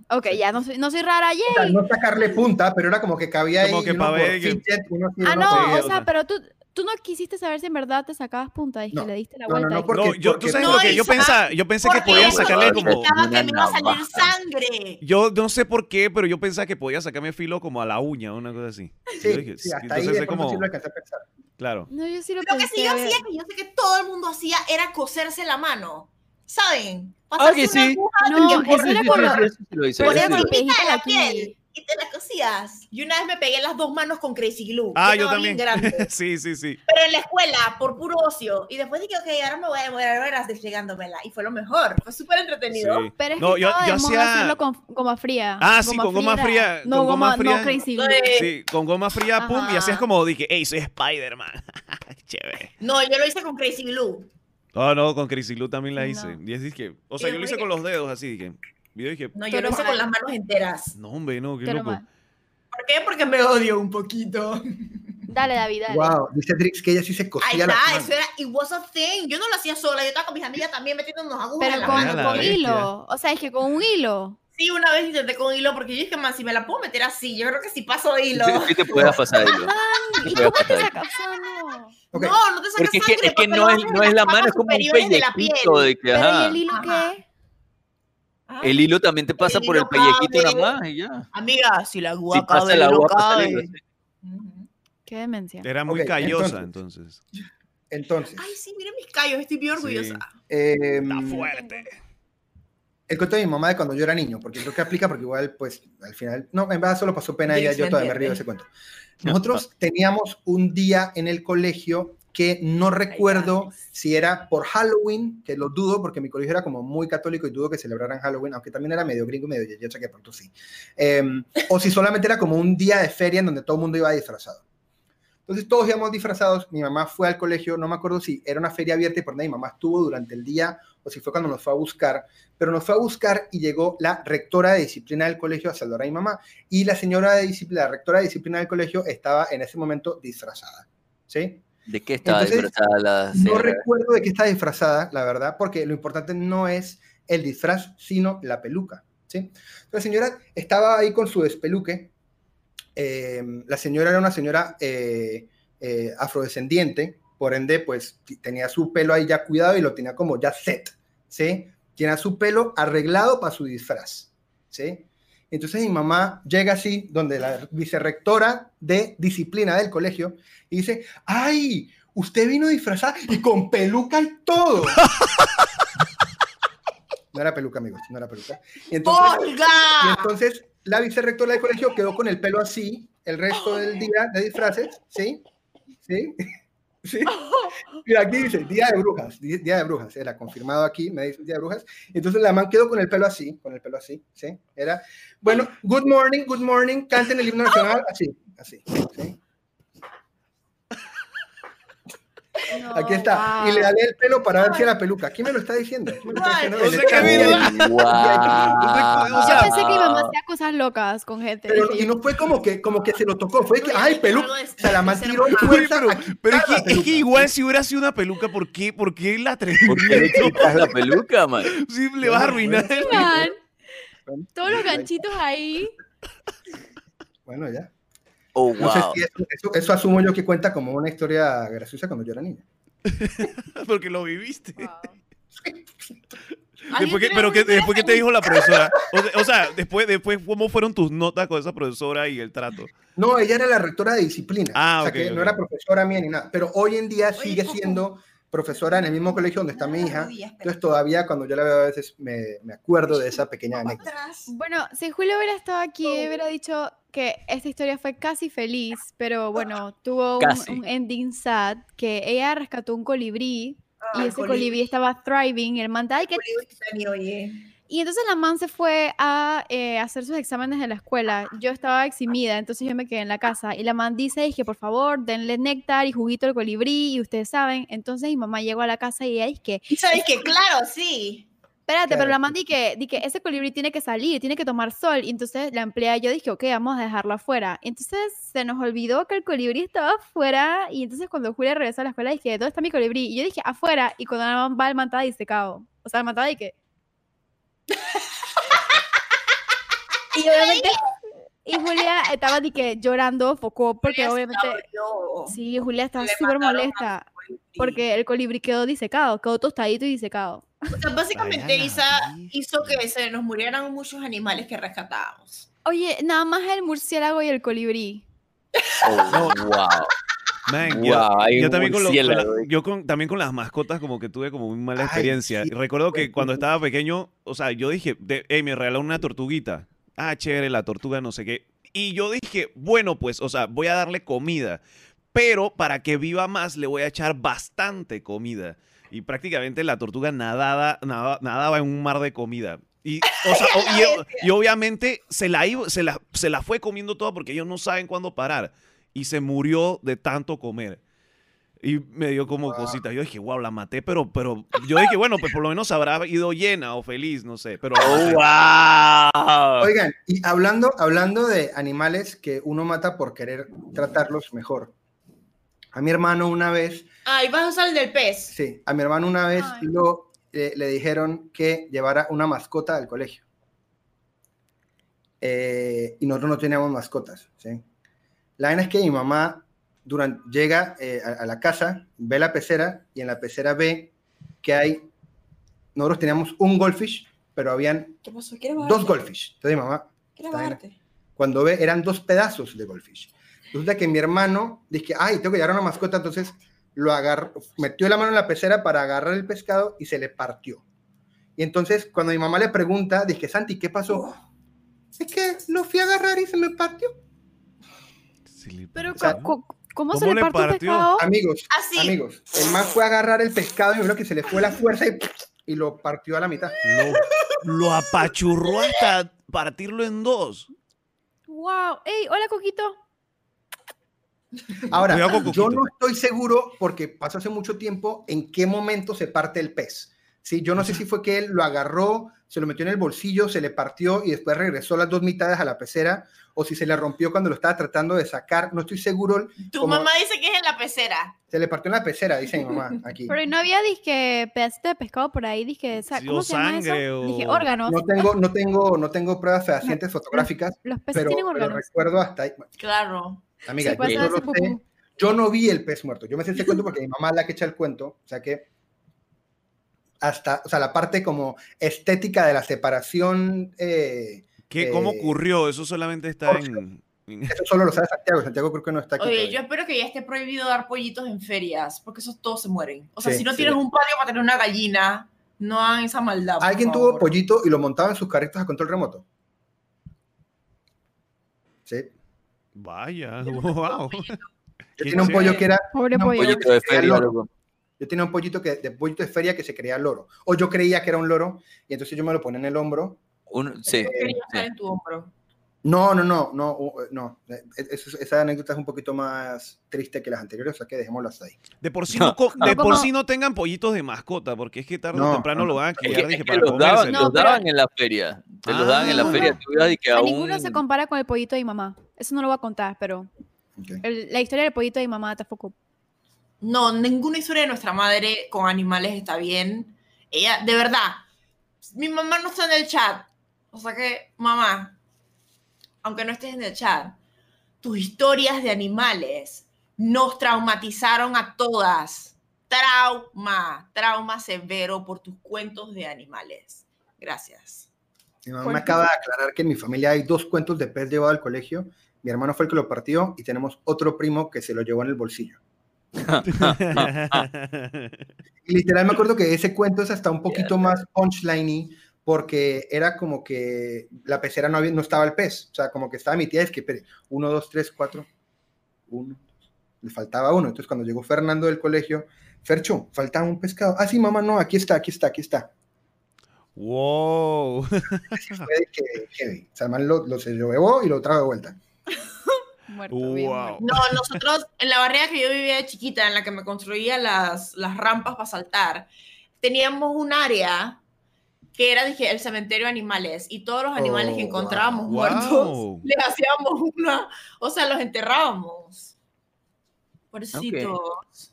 Ok, ya no soy, no soy rara, O yay. sea, no sacarle punta, pero era como que cabía Como ahí. que uno ver que- fidget, uno sí, Ah, uno no, o o sea, sea. pero tú, tú no quisiste saber si en verdad te sacabas punta, y No. le diste la No, no, vuelta. no, y- porque- No, yo, tú sabes No, lo que yo pensaba, yo pensé que podía sacarle no, como, que me iba a salir sangre. yo no sé por qué, pero yo pensaba que podía sacarme filo como a la uña o una cosa así. Sí, dije, sí, hasta ahí entonces de es como, lo claro. No, yo sí lo, Lo que sí yo hacía, que yo sé que todo el mundo hacía, era coserse la mano. ¿Saben? Ah, Pasarse que una sí. aguja No, eso el- era lo- el encimita de la aquí. piel y te la cosías. Y una vez me pegué las dos manos con Crazy Glue. Ah, yo también. grande. *laughs* sí, sí, sí. Pero en la escuela, por puro ocio. Y después dije, ok, ahora me voy a demorar horas desligándomela. Y fue lo mejor. Fue súper entretenido. sí. Pero es No, que yo- yo hacía- hacerlo con goma fría. Ah, sí, con goma fría, No, con goma goma, fría. no crazy glue. Sí, con goma fría, pum, y hacías como, dije, hey, soy Spider-Man. *laughs* Chévere. No, yo lo hice con Crazy Glue. Oh, no, con Crazy Glue también la No. hice. Y es que, o sea, yo lo hice con los dedos así, dije. Dije, No, yo lo hice mal. con las manos enteras. no, hombre, no, qué Pero loco. mal. ¿Por qué? Porque me odio un poquito. *laughs* Dale, David, dale. Wow, dice Drix que ella sí se Ahí cosía las está, eso era, it was a thing. Yo no lo hacía sola, yo estaba con mis amigas también metiéndonos agujas en Pero la con, mano. con hilo. O sea, es que con un hilo. Sí, una vez intenté con hilo porque yo dije, man, si me la puedo meter así, yo creo que si paso de hilo. Sí, sí te puedes *laughs* pasar hilo. ¿y cómo te sacas? O sea, no. No, no te sacas Porque es que, sangre. es que no es, en no es las la mano, es como un superiores de la pellejito piel. de que, Pero ¿y ajá. el hilo Ajá. qué? Ah, El hilo también te pasa El por el pellejito nada más y ya. Amiga, si la Si agua cabe, el el agua, hilo, sí. Qué demencia. Era muy Ok, callosa, entonces. Entonces, Ay, sí, miren mis callos, estoy bien orgullosa. eh, Está fuerte. el cuento de mi mamá de cuando yo era niño, porque creo que aplica porque igual, pues, al final, no, en verdad solo pasó pena ella, yo todavía me río de ese cuento. Nosotros *laughs* teníamos un día en el colegio que no recuerdo si era por Halloween, que lo dudo porque mi colegio era como muy católico y dudo que celebraran Halloween, aunque también era medio gringo y medio sé que pronto sí. Em, o si solamente era como un día de feria en donde todo el mundo iba disfrazado. Entonces todos íbamos disfrazados, mi mamá fue al colegio, no me acuerdo si era una feria abierta y por donde mi mamá estuvo durante el día o si fue cuando nos fue a buscar, pero nos fue a buscar y llegó la rectora de disciplina del colegio a saludar a mi mamá y la señora de disciplina, la rectora de disciplina del colegio estaba en ese momento disfrazada, ¿sí? ¿De qué Entonces, disfrazada la No señora? recuerdo de qué está disfrazada, la verdad, porque lo importante no es el disfraz, sino la peluca. ¿sí? La señora estaba ahí con su despeluque. eh, la señora era una señora eh, eh, afrodescendiente, por ende, pues tenía su pelo ahí ya cuidado y lo tenía como ya set, ¿sí? Tenía su pelo arreglado para su disfraz, ¿sí? Entonces mi mamá llega así, donde la vicerrectora de disciplina del colegio, y dice, ¡ay! Usted vino disfrazada y con peluca y todo. *laughs* No era peluca, amigos, no era peluca. Y entonces, y entonces la vicerrectora del colegio quedó con el pelo así el resto del día de disfraces, ¿sí? ¿Sí? ¿Sí? *laughs* Mira, aquí dice Día de Brujas, Día de Brujas, era confirmado aquí, me dice Día de Brujas. Entonces la man quedó con el pelo así, con el pelo así, ¿sí? Era, bueno, good morning, good morning, canten el himno nacional, así, así, ¿sí? No, Aquí está. Y le dale el pelo para ver si era peluca. ¿Quién me lo está diciendo? ¿Quién me lo está Ay, diciendo? no sé qué bien. vida. Wow. O Yo sea, pensé que mi mamá hacía cosas locas con gente. Pero, y no fue como que, como que se lo tocó, fue que, ay, peluca. O sea, la man de ser tiró mamá. la Uy, fuerza pero, a pero es, que, es que igual si hubiera sido una peluca, ¿por qué, por qué la ¿Por qué le quitas la peluca, man? Sí, le vas a arruinar el "Man, todos los ganchitos ahí. Bueno, ya. Oh, No sé wow. si eso, eso- eso asumo yo que cuenta como una historia graciosa cuando yo era niña. *laughs* porque lo viviste. ¿Alguien *laughs* Después que, tiene pero que, después que te dijo la profesora. O sea, o sea, después, después, ¿cómo fueron tus notas con esa profesora y el trato? No, ella era la rectora de disciplina. Ah, o sea, que no era profesora mía ni nada. Pero hoy en día Oye, sigue siendo profesora en el mismo colegio donde está mi hija. Entonces todavía cuando yo la veo a veces me, me acuerdo de esa pequeña anécdota. Bueno, si Julio hubiera estado aquí, hubiera dicho que esta historia fue casi feliz, pero bueno, tuvo un, ending sad, que ella rescató un colibrí y ese colibrí estaba thriving, y el man, "Ay, que Colibrí, Dani, oye. Y entonces la man se fue a eh, hacer sus exámenes de la escuela. Yo estaba eximida, entonces yo me quedé en la casa. Y la man dice, es que por favor, denle néctar y juguito al colibrí, y ustedes saben. Entonces mi mamá llegó a la casa y ella dice que, Y sabes que, claro, sí. espérate, pero la man dice que, di que ese colibrí tiene que salir, tiene que tomar sol. Y entonces la empleada yo dije, ok, vamos a dejarlo afuera. Entonces se nos olvidó que el colibrí estaba afuera. Y entonces cuando Julia regresó a la escuela, dije, ¿dónde está mi colibrí? Y yo dije, afuera. Y cuando la man va, el man estaba disecado. O sea, el man estaba de que... *laughs* Y obviamente, y Julia estaba de que llorando, focó, porque Julia obviamente, sí, Julia estaba súper molesta, porque el colibrí quedó disecado, quedó tostadito y disecado. O sea, básicamente Isa hizo que se nos murieran muchos animales que rescatábamos. Oye, nada más el murciélago y el colibrí. Oh, wow. Man, yo, Wow, yo un también con, yo con- también con las mascotas como que tuve como muy mala Ay, experiencia. sí. Recuerdo que cuando estaba pequeño, o sea, yo dije, de, hey, me regalaron una tortuguita. Ah, chévere, la tortuga, no sé qué. Y yo dije, bueno, pues, o sea, voy a darle comida. Pero para que viva más, le voy a echar bastante comida. Y prácticamente la tortuga nadaba, nadaba, nadaba en un mar de comida. Y, o sea, o- y- *laughs* y obviamente se la, iba- se, la, se la fue comiendo toda porque ellos no saben cuándo parar. Y se murió de tanto comer. Y me dio como Wow. cositas. Yo dije, wow, la maté, pero, pero yo dije, bueno, pues por lo menos habrá ido llena o feliz, no sé. Pero Oh, wow. Oigan, y hablando, hablando de animales que uno mata por querer tratarlos mejor. A mi hermano una vez, Ay, vas a usar el del pez. sí, a mi hermano una vez Ay. lo, eh, le dijeron que llevara una mascota al colegio. Eh, y nosotros no teníamos mascotas, ¿sí? La vaina es que mi mamá durante, llega eh, a, a la casa, ve la pecera y en la pecera ve que hay, nosotros teníamos un goldfish, pero habían ¿Qué pasó? ¿Quieres dos goldfish. Entonces mi mamá cuando ve, eran dos pedazos de goldfish. Resulta que mi hermano dije, ay, tengo que llevar una mascota, entonces lo agarró, metió la mano en la pecera para agarrar el pescado y se le partió. Y entonces, cuando mi mamá le pregunta, dije, Santi, ¿qué pasó? Es que lo fui a agarrar y se me partió. Sí, Pero, ¿cómo, se ¿Cómo le le parte un partió? pescado? Amigos, Así. amigos, el man fue a agarrar el pescado y vio que se le fue la fuerza y, y lo partió a la mitad. Lo, lo apachurró hasta partirlo en dos. Wow. Ey, hola, Coquito. Ahora, Cuidado yo no estoy seguro, porque pasó hace mucho tiempo, en qué momento se parte el pez. Sí, yo no sé si fue que él lo agarró, se lo metió en el bolsillo, se le partió y después regresó las dos mitades a la pecera, o si se le rompió cuando lo estaba tratando de sacar, no estoy seguro. Tu como- mamá dice que es en la pecera. Se le partió en la pecera, dice mi mamá aquí. Pero ¿y no había, disque, pedacito de pescado por ahí, dije, Sí, ¿cómo se llama sangre, eso? o- Dije, órganos. No tengo, no tengo, no tengo pruebas fehacientes fotográficas, Los peces pero, tienen pero órganos. recuerdo hasta ahí. Claro. Amiga, Sí, sé- yo no vi el pez muerto. Yo me sé ese cuento porque mi mamá es la que echa el cuento. O sea que hasta, o sea, la parte como estética de la separación, eh, ¿Qué, ¿Cómo Eh, ocurrió? Eso solamente está en... eso solo lo sabe Santiago. Santiago creo que no está aquí. Oye, todavía. yo espero que ya esté prohibido dar pollitos en ferias, porque esos todos se mueren. O sea, Sí, si no sí. tienes un patio para tener una gallina, no hagan esa maldad. por ¿Alguien tuvo pollito y lo montaba en sus carritos a control remoto? Sí. Vaya, *laughs* wow. Yo tenía un pollo que era. Pobre no, pollo. de feria, loco. Yo tenía un pollito que, de pollito de feria que se creía loro. O yo creía que era un loro y entonces yo me lo ponía en el hombro. Un- sí, Yo quería sí. estar en tu hombro. No, no, no, no, uh, no. Eh, eso- esa anécdota es un poquito más triste que las anteriores, o sea que dejémoslo hasta ahí. De por sí no, de por sí no tengan pollitos de mascota, porque es que tarde o No, temprano no. lo van a Es criar, que, dije, es que para los daban, comérselo. No, los pero- daban en la feria. Te los daban en la Ah. feria. Y que ninguno un- se compara con el pollito de mi mamá. Eso no lo voy a contar, pero el- la historia del pollito de mi mamá te foco. No, ninguna historia de nuestra madre con animales está bien. Ella, de verdad, mi mamá no está en el chat. O sea que, mamá, aunque no estés en el chat, tus historias de animales nos traumatizaron a todas. Trauma, trauma severo por tus cuentos de animales. Gracias. Mi mamá ¿Por me qué? acaba de aclarar que en mi familia hay dos cuentos de pez llevado al colegio. Mi hermano fue el que lo partió y tenemos otro primo que se lo llevó en el bolsillo. *laughs* Literal me acuerdo que ese cuento es hasta un poquito más punchliney porque era como que la pecera no, había, no estaba el pez. O sea, como que estaba mi tía, es que, espere, uno, dos, tres, cuatro, uno. Le faltaba uno. Entonces cuando llegó Fernando del colegio, Fercho, faltaba un pescado. Ah, sí, mamá, no, aquí está, aquí está, aquí está. wow. Así fue de que, que o sea, el man lo, lo se llevó y lo trajo de vuelta. *laughs* Muerto, bien Wow. muerto. No, nosotros en la barriga que yo vivía de chiquita, en la que me construía las, las rampas para saltar, teníamos un área que era, dije, el cementerio de animales y todos los animales que Oh, encontrábamos wow. muertos, Wow. *laughs* les hacíamos una, o sea, los enterrábamos. Pobrecitos.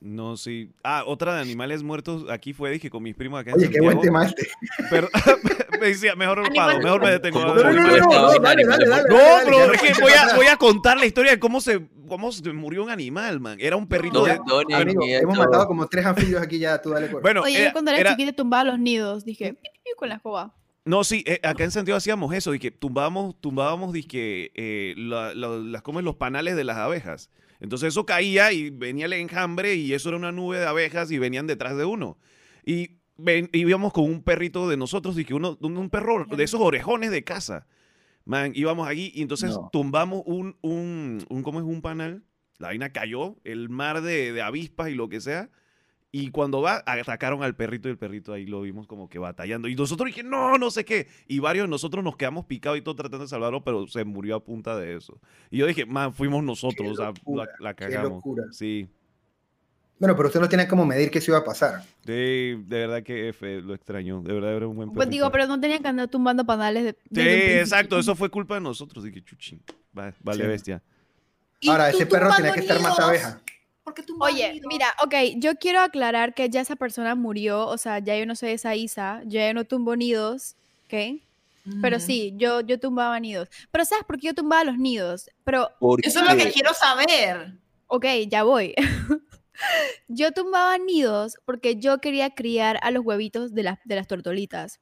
No, sí. Ah, otra de animales muertos aquí fue, dije, con mis primos acá en Oye, qué buen tema este. Pero, *laughs* me decía, mejor paro, mejor me detengo. ¿Cómo- No, no, no, no, dale, de dale, dale, No, bro, es que voy a, dale. voy a contar la historia de cómo se, cómo se murió un animal, man. Era un perrito de... No, no, ni Amigo, hemos matado como tres anfibios aquí ya, tú dale corto. Bueno, Oye, era- yo cuando era, era- chiquita tumbaba los nidos. Dije, con la escoba. No, sí, eh, acá en Santiago hacíamos eso, y que tumbábamos, tumbábamos, dizque, eh, la- la- las comen los panales de las abejas. Entonces eso caía y venía el enjambre y eso era una nube de abejas y venían detrás de uno. Y ven- íbamos con un perrito de nosotros y que uno, un, perro de esos orejones de casa. Man, íbamos allí y entonces No. tumbamos un, un, un, ¿cómo es? Un panal. La vaina cayó, el mar de, de avispas y lo que sea. Y cuando va, atacaron al perrito y el perrito ahí lo vimos como que batallando. Y nosotros dije, no, no sé qué. Y varios de nosotros nos quedamos picados y todo tratando de salvarlo, pero se murió a punta de eso. Y yo dije, man, fuimos nosotros, o sea, la, la qué cagamos. locura. Sí, Bueno, pero usted no tiene como medir qué se iba a pasar. sí, de verdad que F, lo extraño. De verdad era un buen Pues digo, pero no tenían que andar tumbando panales de. Sí, exacto, eso fue culpa de nosotros. Dije, chuchín, va- vale Sí. bestia. Ahora, ese perro tenía que estar más abeja. ¿Por qué tumbas Oye, mira, ok, yo quiero aclarar que ya esa persona murió, o sea, ya yo no soy esa Isa, yo ya no tumbo nidos, ¿ok? Pero sí, yo, yo tumbaba nidos. Pero ¿sabes por qué yo tumbaba los nidos? Pero, ¿Por Eso es lo que quiero saber. ok, ya voy. *laughs* yo tumbaba nidos porque yo quería criar a los huevitos de, las de las tortolitas.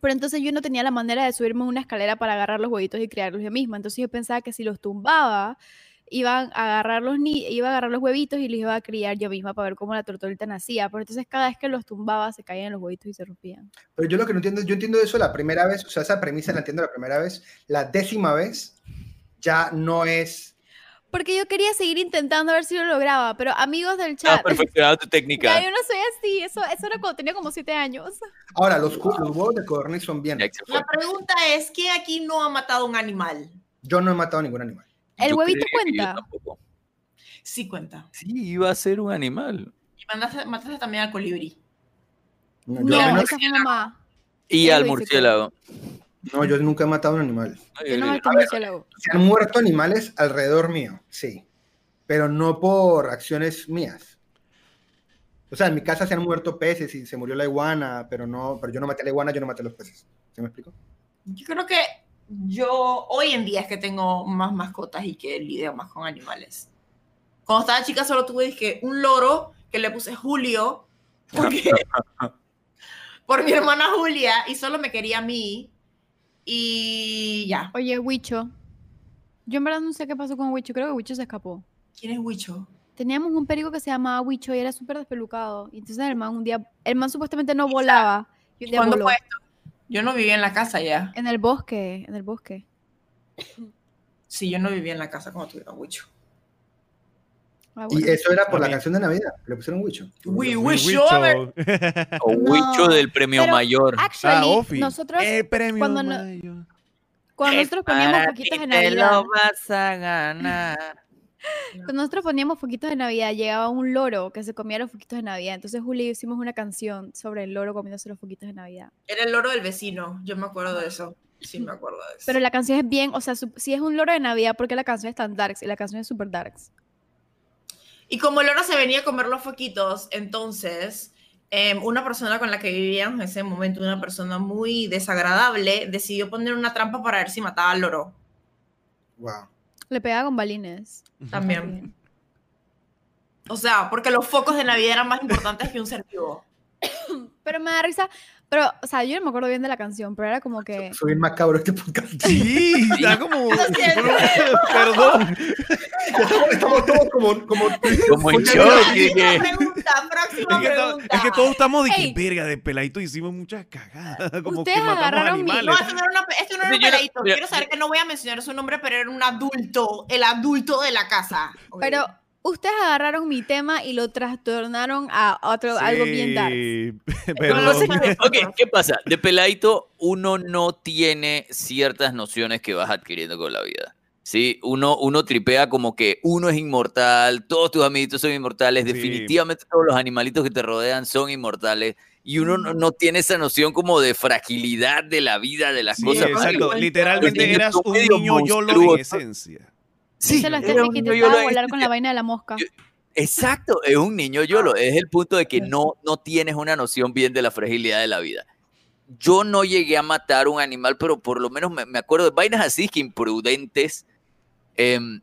Pero entonces yo no tenía la manera de subirme una escalera para agarrar los huevitos y criarlos yo misma. Entonces yo pensaba que si los tumbaba, iban a agarrar los, ni iba a agarrar los huevitos y los iba a criar yo misma para ver cómo la tortolita nacía. Pero entonces cada vez que los tumbaba se caían los huevitos y se rompían. Pero yo lo que no entiendo, yo entiendo eso la primera vez, o sea, esa premisa la entiendo la primera vez. La décima vez ya no es. Porque yo quería seguir intentando a ver si lo lograba. Pero amigos del Has chat, perfeccionado tu ya técnica. yo no soy así. Eso, eso era cuando tenía como siete años. Ahora, los, cu- los huevos de codorniz son bien. La pregunta es, ¿quién aquí no ha matado un animal? Yo no he matado ningún animal. ¿El Yo huevito cuenta? Sí cuenta. Sí, iba a ser un animal. Y mandaste, mataste también al colibrí. No, yo No, al menos- esa fue mamá. Y ¿Qué al murciélago. No, yo nunca he matado a un animal. Yo no maté un murciélago. Se han muerto animales alrededor mío, sí. Pero no por acciones mías. O sea, en mi casa se han muerto peces y se murió la iguana, pero no, pero yo no maté a la iguana, yo no maté a los peces. ¿Se me explico? Yo creo que yo hoy en día es que tengo más mascotas y que lidio más con animales. Cuando estaba chica solo tuve dizque, un loro que le puse Julio porque, *laughs* por mi hermana Julia y solo me quería a mí y ya. Oye, Huicho. Yo en verdad no sé qué pasó con Huicho. Creo que Huicho se escapó. ¿Quién es Huicho? Teníamos un perico que se llamaba Huicho y era súper despelucado. Y entonces el man un día, el man supuestamente no volaba. Y un día ¿Cuándo voló. fue esto? Yo no vivía en la casa ya. En el bosque, en el bosque. Sí, yo no vivía en la casa cuando tuve a Huicho. Ah, Y eso era por la canción de Navidad. Le pusieron Wicho. We O Huicho No, del premio pero- mayor. Actually, Ah, Ofi. nosotros, El premio cuando no- mayor. cuando nosotros poníamos foquitos de Navidad, vas a ganar. Cuando nosotros poníamos foquitos de Navidad, llegaba un loro que se comía los foquitos de Navidad. Entonces Juli hicimos una canción sobre el loro comiéndose los foquitos de Navidad. Era el loro del vecino. Yo me acuerdo de eso. Sí, me acuerdo de eso. Pero la canción es bien, o sea, su- si es un loro de Navidad, porque la canción es tan darks y la canción es super darks. Y como el loro se venía a comer los foquitos, entonces em, una persona con la que vivíamos en ese momento, una persona muy desagradable, decidió poner una trampa para ver si mataba al loro. Wow. Le pegaba con balines. También. O sea, porque los focos de Navidad eran más importantes que un ser vivo. *coughs* Pero me da risa. Pero, o sea, yo no me acuerdo bien de la canción, pero era como que. Soy bien macabro este podcast. *laughs* Sí, está como. siento. Perdón. estamos, estamos todos como, como, Como en shock. Próxima dije, pregunta, próxima Es que, to- pregunta. es que todos estamos de que verga de peladito hicimos muchas cagadas. Como Ustedes que agarraron mi-. No, esto no era, una, esto no era un peladito. Quiero saber que no voy a mencionar su nombre, pero era un adulto, el adulto de la casa. Pero ustedes agarraron mi tema y lo trastornaron a otro, algo bien dark. Sí, Pero no sé perdón. qué- Ok, ¿qué pasa? De peladito uno no tiene ciertas nociones que vas adquiriendo con la vida. Sí, uno, uno tripea como que uno es inmortal, todos tus amiguitos son inmortales, Sí. definitivamente todos los animalitos que te rodean son inmortales y uno no, no tiene esa noción como de fragilidad de la vida, de las Sí, cosas. exacto. Literalmente eras un niño YOLO en esencia. Sí, Dice la era Steffi un que niño intentaba volar con la vaina de la mosca. Yo- Exacto, es un niño YOLO. Es el punto de que no, no tienes una noción bien de la fragilidad de la vida. Yo no llegué a matar un animal, pero por lo menos me, me acuerdo de vainas así que imprudentes. em,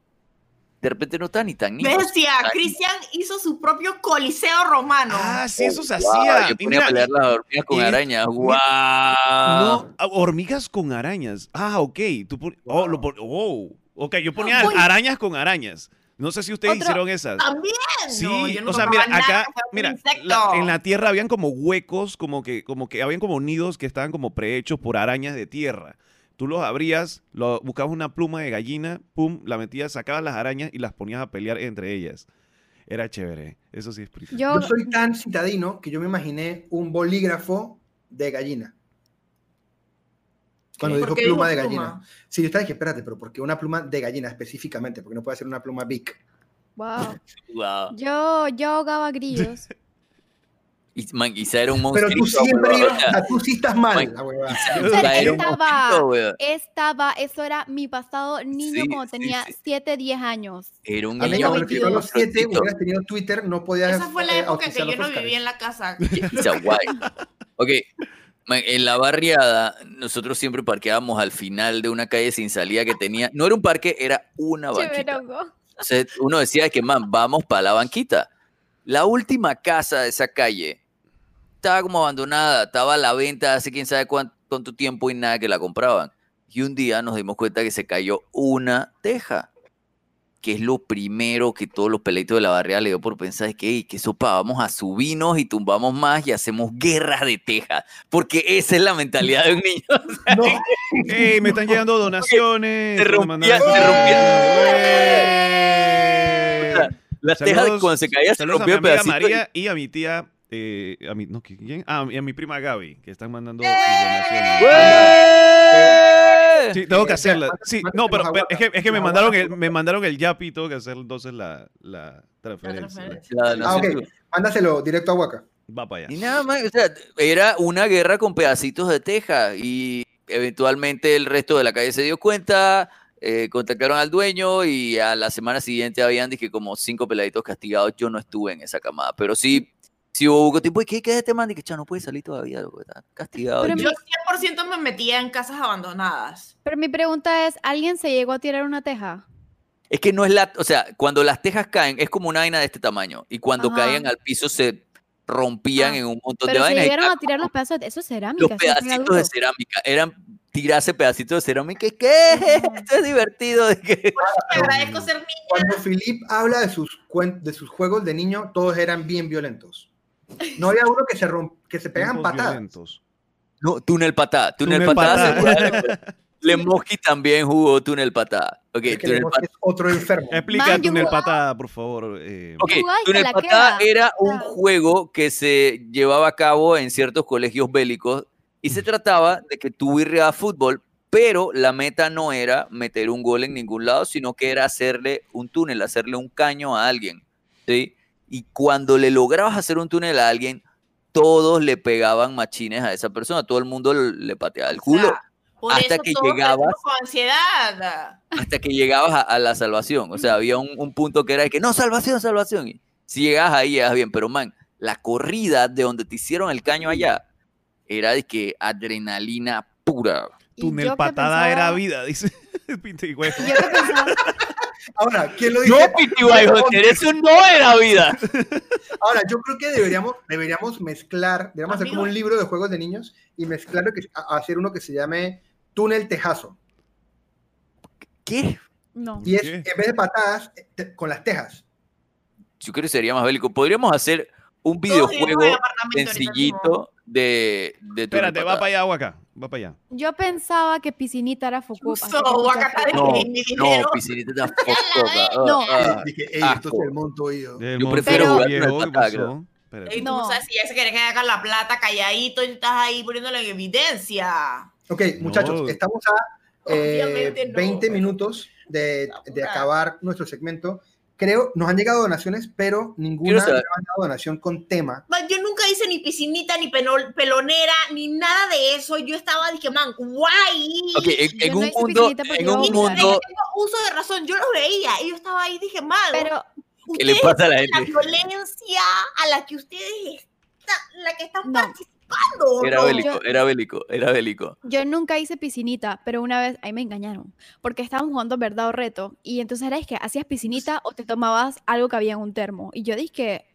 de repente no están ni tan niños. Bestia, Cristian hizo su propio coliseo romano. Ah, sí, eso se Wow, hacía. yo Y ponía a mira, pelear las hormigas con y- arañas. ¡Wow! No, ah, hormigas con arañas. Ah, ok. Tú pon- oh, lo pon- oh, ok, yo ponía Uy. arañas con arañas. No sé si ustedes Otro- hicieron esas. También. Sí, No, yo no o sea, mira, nada acá, mira, la- en la tierra habían como huecos, como que, como que habían como nidos que estaban como prehechos por arañas de tierra. Tú los abrías, lo, buscabas una pluma de gallina, pum, la metías, sacabas las arañas y las ponías a pelear entre ellas. Era chévere, eso sí es. Yo, Yo soy tan citadino que yo me imaginé un bolígrafo de gallina. Cuando ¿Por dijo pluma de gallina. pluma? Sí, yo estaba dije, espérate, pero ¿por qué una pluma de gallina específicamente? Porque no puede ser una pluma big. wow. Wow. *laughs* Yo, yo ahogaba grillos. *laughs* Y, man, Isa era un Pero monstruo. tú siempre ibas, o sea, tú sí estás mal, Mike, la huevada. Pero estaba- Era Estaba, eso era mi pasado niño Sí, cuando sí, tenía sí. 7, 10 años. Era un refiero a los siete, monstruito. hubieras tenido Twitter, no podías Esa fue la eh, época en que yo no vivía en la casa. *laughs* Pizza guay. Ok, man, en la barriada nosotros siempre parqueábamos al final de una calle sin salida que tenía, no era un parque, era una *laughs* banquita. Uno decía que, man, vamos para la banquita. La última casa de esa calle estaba como abandonada, estaba a la venta hace quién sabe cuán- cuánto tiempo y nada que la compraban. Y un día nos dimos cuenta que se cayó una teja, que es lo primero que todos los peleitos de la barriada le dio por pensar, es que, "Ey, que sopa, vamos a subirnos y tumbamos más y hacemos guerras de teja, porque esa es la mentalidad de un niño. *laughs* No, *laughs* ¡Ey, me están llegando donaciones! Se Me rompía- ¡Ey! Las Saludos- tejas cuando se caía se Saludos a rompía mi amiga María y a mi tía, eh, a mi, no, ¿quién? Ah, y a mi prima Gaby, que están mandando sus donaciones. Tengo que Sí, hacerla. Sí, no, pero, es que, es que me mandaron el, me mandaron el Yapi y tengo que hacer entonces la, la transferencia. transferencia. La Ah, ok. Mándaselo directo a Waka. Va para allá. Y nada más, o sea, era una guerra con pedacitos de teja y eventualmente el resto de la calle se dio cuenta, eh, contactaron al dueño y a la semana siguiente habían dije, como cinco peladitos castigados. Yo no estuve en esa camada, pero sí, sí hubo tipo, ¿y qué, qué es este man? Dije, "Cha, no puede salir todavía, loco, está castigado. Pero Y- Yo 100% me metía en casas abandonadas. Pero mi pregunta es, ¿alguien se llegó a tirar una teja? Es que no es la, o sea, cuando las tejas caen es como una vaina de este tamaño y cuando Ajá. caían al piso se rompían Ah, en un montón de Pero se vainas. y llegaron a tirar los pedazos de... Eso es cerámica. los pedacitos de cerámica, eran tirarse pedacitos de cerámica. y, ¿Qué? *laughs* Esto es divertido. de que-. Cuando Philip habla de sus, cuen- de sus juegos de niño, todos eran bien violentos. No había uno que se, romp- que se pegan patadas. violentos. No, túnel patada, túnel, Túnel patada. patada. seguro. Lemoski también jugó túnel patada. Ok, Es que túnel Lemos patada. es otro enfermo. Explica Man, túnel jugaba- patada, por favor. eh. Túnel patada queda. era un juego que se llevaba a cabo en ciertos colegios bélicos y se trataba de que tú irreabas fútbol, pero la meta no era meter un gol en ningún lado, sino que era hacerle un túnel, hacerle un caño a alguien, ¿sí? Y cuando le lograbas hacer un túnel a alguien, todos le pegaban machines a esa persona, todo el mundo le pateaba el O culo. sea, por hasta eso que todos llegabas- con ansiedad. hasta que llegabas a, a la salvación. O sea, había un, un punto que era de que no, salvación, salvación. Y si llegabas ahí, llegas bien. Pero, man, la corrida de donde te hicieron el caño allá era de que adrenalina pura. Túnel patada era pensaba- vida, *laughs* dice y Yo que pensaba, Ahora, ¿quién lo No, dice? Pitiwai, Joder, eso no era vida. *laughs* Ahora, yo creo que deberíamos, deberíamos mezclar, deberíamos hacer como un libro de juegos de niños y mezclarlo, que, a- hacer uno que se llame Túnel Tejazo. ¿Qué? no. Y es, ¿Qué? en vez de patadas, eh, te- con las tejas. Yo creo que sería más bélico. Podríamos hacer un videojuego sencillito de, de Espérate, va para allá o acá. Va para allá. Yo pensaba que piscinita era Fukuoka. So. *laughs* No, no, piscinita está *laughs* fococa. Ah, No. ah. Dije, ey, esto es el monto Yo monte prefiero jugar viejo, túnel ¿qué patada, pasó? creo. Espérate. Y tú No. no sabes si ya se quiere que haga la plata calladito y estás ahí poniéndolo en evidencia. Ok, muchachos, No. estamos a eh, no. 20 minutos de, de acabar nuestro segmento. Creo, nos han llegado donaciones, pero ninguna nos saber. ha dado donación con tema. Man, Yo nunca hice ni piscinita, ni penol- pelonera, ni nada de eso. Yo estaba, dije, man, guay. Ok, en, Yo en no un mundo, en un mundo, tengo uso de razón, yo los veía y yo estaba ahí, dije, man, Pero ¿qué le pasa a la la gente? violencia a la que ustedes están, la que están No. Era ¿no? bélico, era bélico, era bélico. yo nunca hice piscinita, pero una vez ahí me engañaron. Porque estábamos jugando verdad o reto. Y entonces era es que hacías piscinita o te tomabas algo que había en un termo. Y yo dije,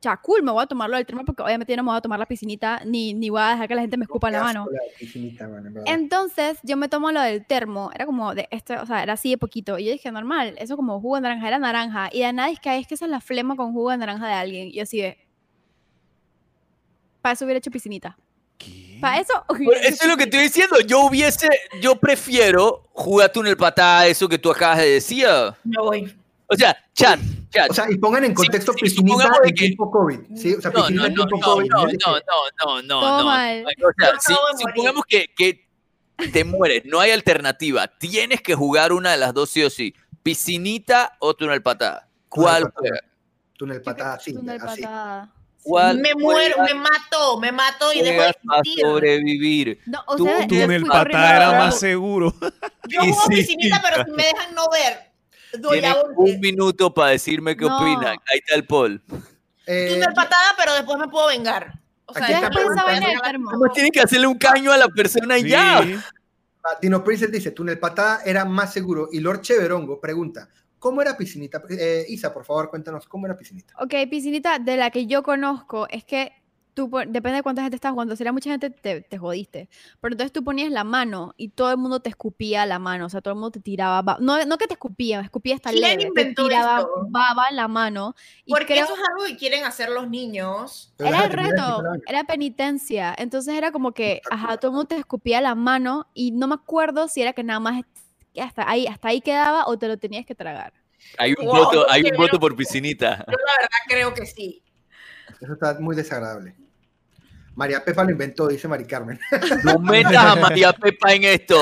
cha, cool, me voy a tomarlo del termo porque obviamente yo no me voy a tomar la piscinita ni, ni voy a dejar que la gente me escupa en la mano. la. Entonces yo me tomo lo del termo, era como de esto, o sea, era así de poquito. Y yo dije, normal, eso como jugo de naranja, era naranja. Y de nada es que es que esa es la flema con jugo de naranja de alguien. Y yo así de. Para eso hubiera hecho piscinita. ¿Qué? Para eso. Pero eso es lo que estoy diciendo. Yo hubiese, yo prefiero jugar túnel patada, eso que tú acabas de decir. Me voy. O sea, chat, chat. O sea, y pongan en Sí, contexto sí, piscinita de en que- tiempo COVID. ¿sí? O sea, no, no, no, tiempo no, COVID. no, no, no, no, no, no. mal. O sea, si, supongamos que, que te mueres, no hay alternativa, tienes que jugar una de las dos sí o sí, piscinita o túnel patada. ¿Cuál Túnel patada, sí, túnel así. patada. ¿Cuál Me muero, me mato, me mato y dejo de existir. sobrevivir? No, o Tú- sea, Túnel fui patada corriendo era más seguro. *laughs* Yo *laughs* juego Sí, piscinita, pero si me dejan no ver. Doy a un minuto para decirme qué No. opinan. Ahí está el poll. Eh, túnel patada, pero después me puedo vengar. O sea, preguntando- de termo. ¿Cómo tienen que hacerle un caño a la persona y Sí. ya? Dino Princess dice, túnel patada era más seguro. Y Lord Cheverongo pregunta, ¿cómo era piscinita? Eh, Isa, por favor, cuéntanos, ¿cómo era piscinita? Ok, piscinita, de la que yo conozco, es que tú, depende de cuánta gente estás jugando, si era mucha gente, te, te jodiste. Pero entonces tú ponías la mano y todo el mundo te escupía la mano, o sea, todo el mundo te tiraba, ba- no, no que te escupía, escupía hasta ¿Quién leve, te inventó tiraba esto? baba en la mano. Y Porque creo, eso es algo que quieren hacer los niños. Era el reto, era penitencia. Entonces era como que, ajá, todo el mundo te escupía la mano y no me acuerdo si era que nada más que hasta ahí, hasta ahí quedaba o te lo tenías que tragar. Hay un Wow, voto, hay un voto por piscinita. Yo la verdad creo que sí. Eso está muy desagradable. María Pepa lo inventó, dice Mari Carmen. *laughs* No metas a María Pepa en esto.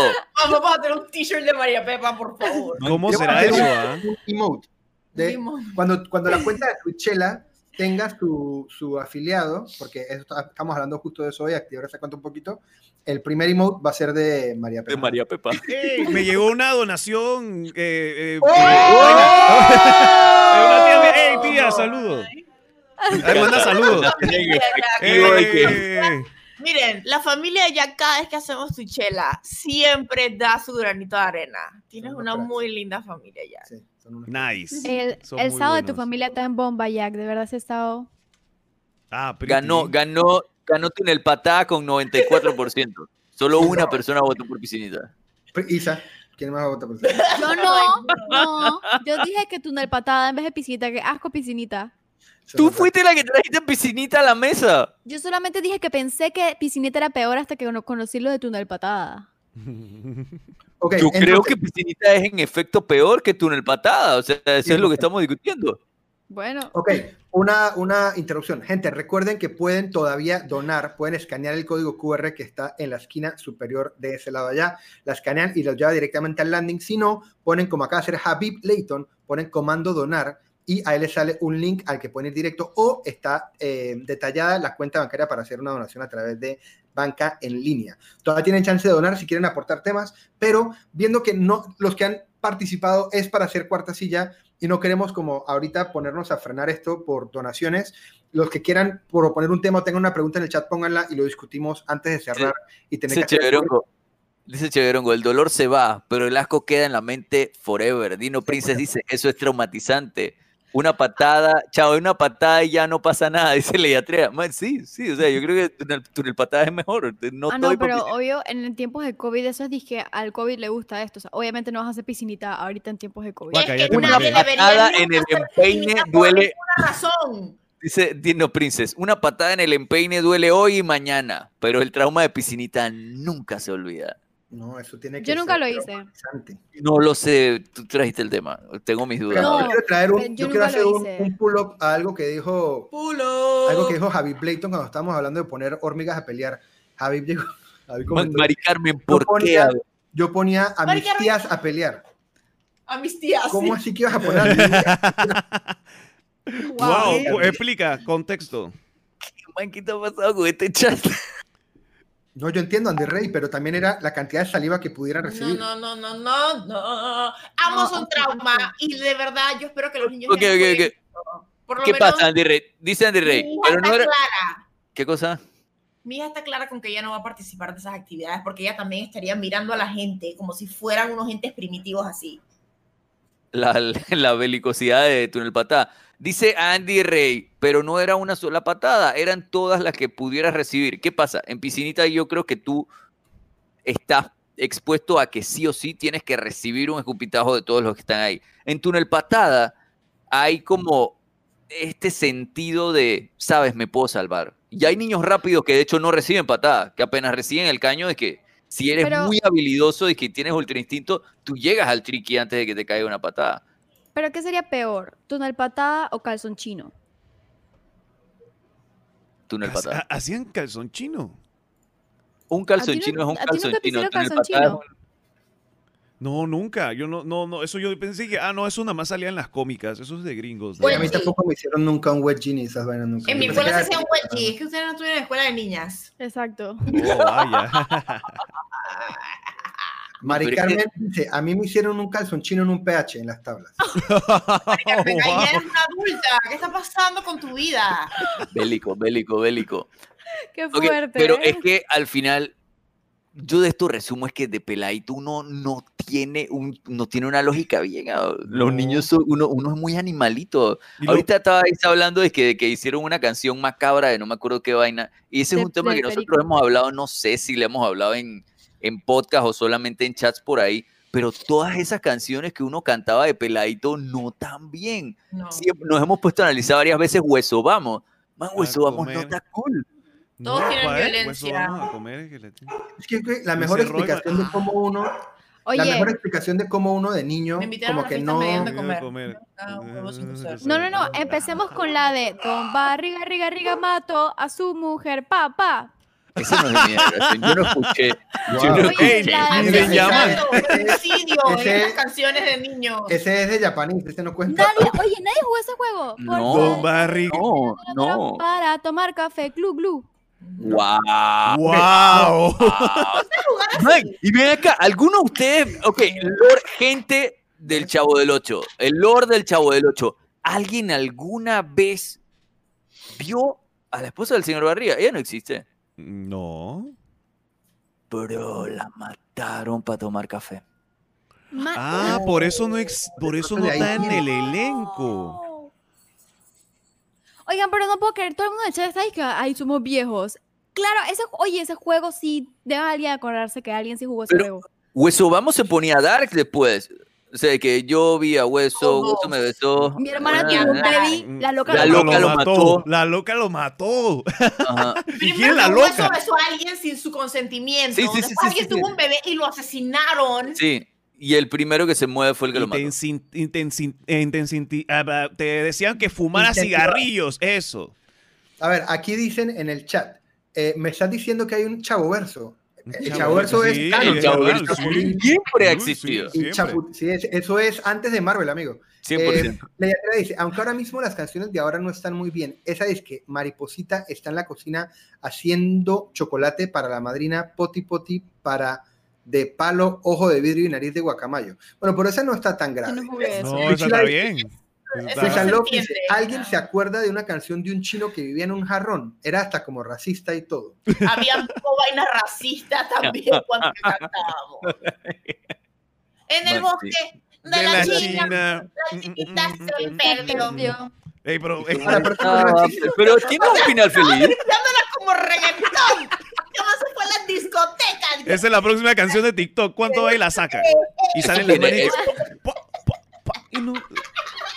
Vamos a hacer un t-shirt de María Pepa, por favor. ¿Cómo será eso? un- ah? un emote. de- cuando, cuando la cuenta de Twitchella tenga su, su afiliado, porque está- estamos hablando justo de eso hoy, aquí ahora se cuenta un poquito, el primer emote va a ser de María De Pepa. María Pepa. *laughs* Me llegó una donación. Eh, eh, ¡Oh! *laughs* una tía mía- ¡Ey, tía, saludos! Ay, manda saludos. *laughs* Miren, la familia de Jack, cada vez que hacemos tu chela, siempre da su granito de arena. Tienes Son una muy linda familia, Jack. Sí, son unos- Nice. El, Son el sábado de tu familia está en bomba, Jack. De verdad, ese sábado. Ah, pretty. Ganó, ganó, ganó Túnel Patada con 94%. Solo una persona votó por piscinita. Isa, ¿quién más va a votar por *laughs* usted? Yo no, no. Yo dije que túnel patada en vez de piscinita. Que asco piscinita. Tú fuiste la que trajiste piscinita a la mesa. Yo solamente dije que pensé que piscinita era peor hasta que no conocí lo de túnel patada. *laughs* Ok, Yo creo que piscinita es en efecto peor que Túnel Patada. O sea, eso Sí, es lo que estamos discutiendo. Bueno, Ok, una, una interrupción. Gente, recuerden que pueden todavía donar, pueden escanear el código QR que está en la esquina superior de ese lado allá. La escanean y los lleva directamente al landing. Si no, ponen como acá hacer Habib Layton, ponen comando donar y ahí les sale un link al que pueden ir directo o está eh, detallada la cuenta bancaria para hacer una donación a través de banca en línea. Todavía tienen chance de donar si quieren aportar temas, pero viendo que no los que han participado es para hacer cuarta silla y no queremos como ahorita ponernos a frenar esto por donaciones. Los que quieran proponer un tema o tengan una pregunta en el chat, pónganla y lo discutimos antes de cerrar y tener Dice que hacer- Cheverongo, dice Cheverongo, el dolor se va, pero el asco queda en la mente forever. Dino Princess *laughs* dice, eso es traumatizante. Una patada, chao, una patada y ya no pasa nada, *laughs* dice Leiatrea. Man, sí, sí, o sea, yo creo que túnel patada es mejor. No ah, no, por pero piscina. obvio, en tiempos de COVID, eso es dije, al COVID le gusta esto. O sea, obviamente no vas a hacer piscinita ahorita en tiempos de COVID. Es que una Patada en el empeine por duele. ninguna razón. Dice Dino Princess, una patada en el empeine duele hoy y mañana, pero el trauma de piscinita nunca se olvida. No, eso tiene que Yo nunca ser lo hice. No lo sé, tú trajiste el tema, tengo mis dudas. No, yo quiero traer un, pero yo yo quiero nunca hacer un, un pull-up a algo que dijo Pulo. algo que dijo Javi Playton cuando estábamos hablando de poner hormigas a pelear. Javi llegó, *laughs* Javi comentó, Mari Carmen, yo ¿por qué? ponía, yo ponía a Mari mis Carmen. tías a pelear. A mis tías. ¿Cómo sí. así que ibas a poner a *laughs* mis tías? Wow, cu- explica, contexto. Man, ¿qué está pasando con este chat? No, yo entiendo Andy Rey, pero también era la cantidad de saliva que pudiera No, recibir. no, no, no, no, no. Ambos No, son ok, trauma ok. y de verdad yo espero que los niños. Ok, no ok, ok. Por lo ¿Qué menos, pasa, Andy Rey? Dice Andy Mi Rey, hija pero no está era... clara. ¿Qué cosa? Mi hija está clara con que ella no va a participar de esas actividades porque ella también estaría mirando a la gente como si fueran unos entes primitivos así. La, la belicosidad de Túnel Patada. Dice Andy Rey, pero no era una sola patada, eran todas las que pudieras recibir. ¿Qué pasa? En piscinita yo creo que tú estás expuesto a que sí o sí tienes que recibir un escupitajo de todos los que están ahí. En Túnel Patada hay como este sentido de, sabes, me puedo salvar. Y hay niños rápidos que de hecho no reciben patada, que apenas reciben el caño de que si eres Pero- muy habilidoso y que tienes ultra instinto, tú llegas al tricky antes de que te caiga una patada. Pero ¿qué sería peor? ¿Túnel patada o calzón chino? Túnel patada. ha- ¿Hacían calzón chino? Un calzón ¿A ti no- chino es un a ti nunca calzón te chino. calzón chino? No, nunca. Yo no, no, no. Eso yo pensé que, ah, no, eso nada más salía en las cómicas. Eso es de gringos. Sí, ¿no? a mí sí. tampoco me hicieron nunca un wedgie ni esas vainas nunca. En mi escuela se hacía un wedgie. Es que ustedes no estuvieron en la escuela de niñas. Exacto. Oh, vaya. *laughs* Mari es Carmen dice, a mí me hicieron un calzón chino en un pH en las tablas. *laughs* Carmen, ahí Wow. eres una adulta. ¿Qué está pasando con tu vida? *laughs* Bélico, bélico, bélico. Qué fuerte. pero ¿eh? es que al final, yo de esto resumo es que de peladito uno no tiene, un, no tiene una lógica bien. ah, Los No. niños son, uno, uno es muy animalito. Y lo- Ahorita estabais hablando de que, de que hicieron una canción macabra de no me acuerdo qué vaina. Y ese es De- un tema que nosotros perico. hemos hablado, no sé si le hemos hablado en, en podcast o solamente en chats por ahí. Pero todas esas canciones que uno cantaba de peladito no tan bien. No. Siempre nos hemos puesto a analizar varias veces Hueso Vamos. Man, Hueso Vamos no está cool. Todos No, violencia. vamos a comer, que le- Es que güey, la mejor explicación de cómo uno, la Oye, mejor explicación de cómo uno de niño, como a la que no, comer. comer. Ah, no, no, no. Empecemos con la de Don Barriga, Riga, Riga, Mato a su mujer, papá. Ese no es de mi generación. Yo no escuché. Yo no Wow. Escuché. llaman. *laughs* Ese- estas canciones de niños. Ese es de japonés, ese no cuenta. Nadie, oye, nadie jugó ese juego. ¿Por No. Don Barry. No, no. Para tomar café, glu glu. Wow. ¡Wow! Y ven acá, ¿alguno de ustedes, ok, lore, gente del Chavo del 8, el lore del Chavo del 8, ¿alguien alguna vez vio a la esposa del señor Barriga? Ella no existe. No. Pero la mataron para tomar café. Ma- Ah, por eso no ex- por eso no está en el elenco. Oigan, pero no puedo creer, todo el mundo en el chat está ahí que ahí somos viejos. Claro, ese, oye, ese juego sí, debe alguien acordarse que alguien sí jugó ese Pero- juego. Hueso Vamos se ponía dark después. O sea, que yo vi a Hueso. Hueso me besó. Mi hermana tuvo un baby, la loca La lo loca lo mató. La loca lo mató. ajá. ¿Y quién es la que Hueso loca? besó a alguien sin su consentimiento. Sí, sí, Después sí, alguien sí, sí. tuvo un bebé y lo asesinaron. Sí, y el primero que se mueve fue el que lo mató. Intensi- intensi- intensi- ah, te decían que fumara Intensiva. cigarrillos, eso. A ver, aquí dicen en el chat, eh, me estás diciendo que hay un chavo verso. El sí, es canon. el Chavo real, Verso sí. siempre ha existido. sí, siempre. eso es antes de Marvel, amigo. 100%. Eh, la dice, aunque ahora mismo las canciones de ahora no están muy bien, esa es que Mariposita está en la cocina haciendo chocolate para la madrina, poti poti para de palo, ojo de vidrio y nariz de guacamayo. Bueno, pero esa no está tan grave. no. No, está bien. Se López entiende. ¿alguien se acuerda de una canción de un chino que vivía en un jarrón? Era hasta como racista y todo. Había vainas racistas también *laughs* cuando cantábamos. En el bosque de, De la, la China, China. la chiquita Mm, mm, se mm, perdió. Perdió. Ey, pero, eh, es Ah, racista. pero tiene un final feliz. Como reggaetón. ¿Cómo se fue a las discotecas? esa es la próxima canción de TikTok. ¿Cuánto va y la saca? Y salen las tiene-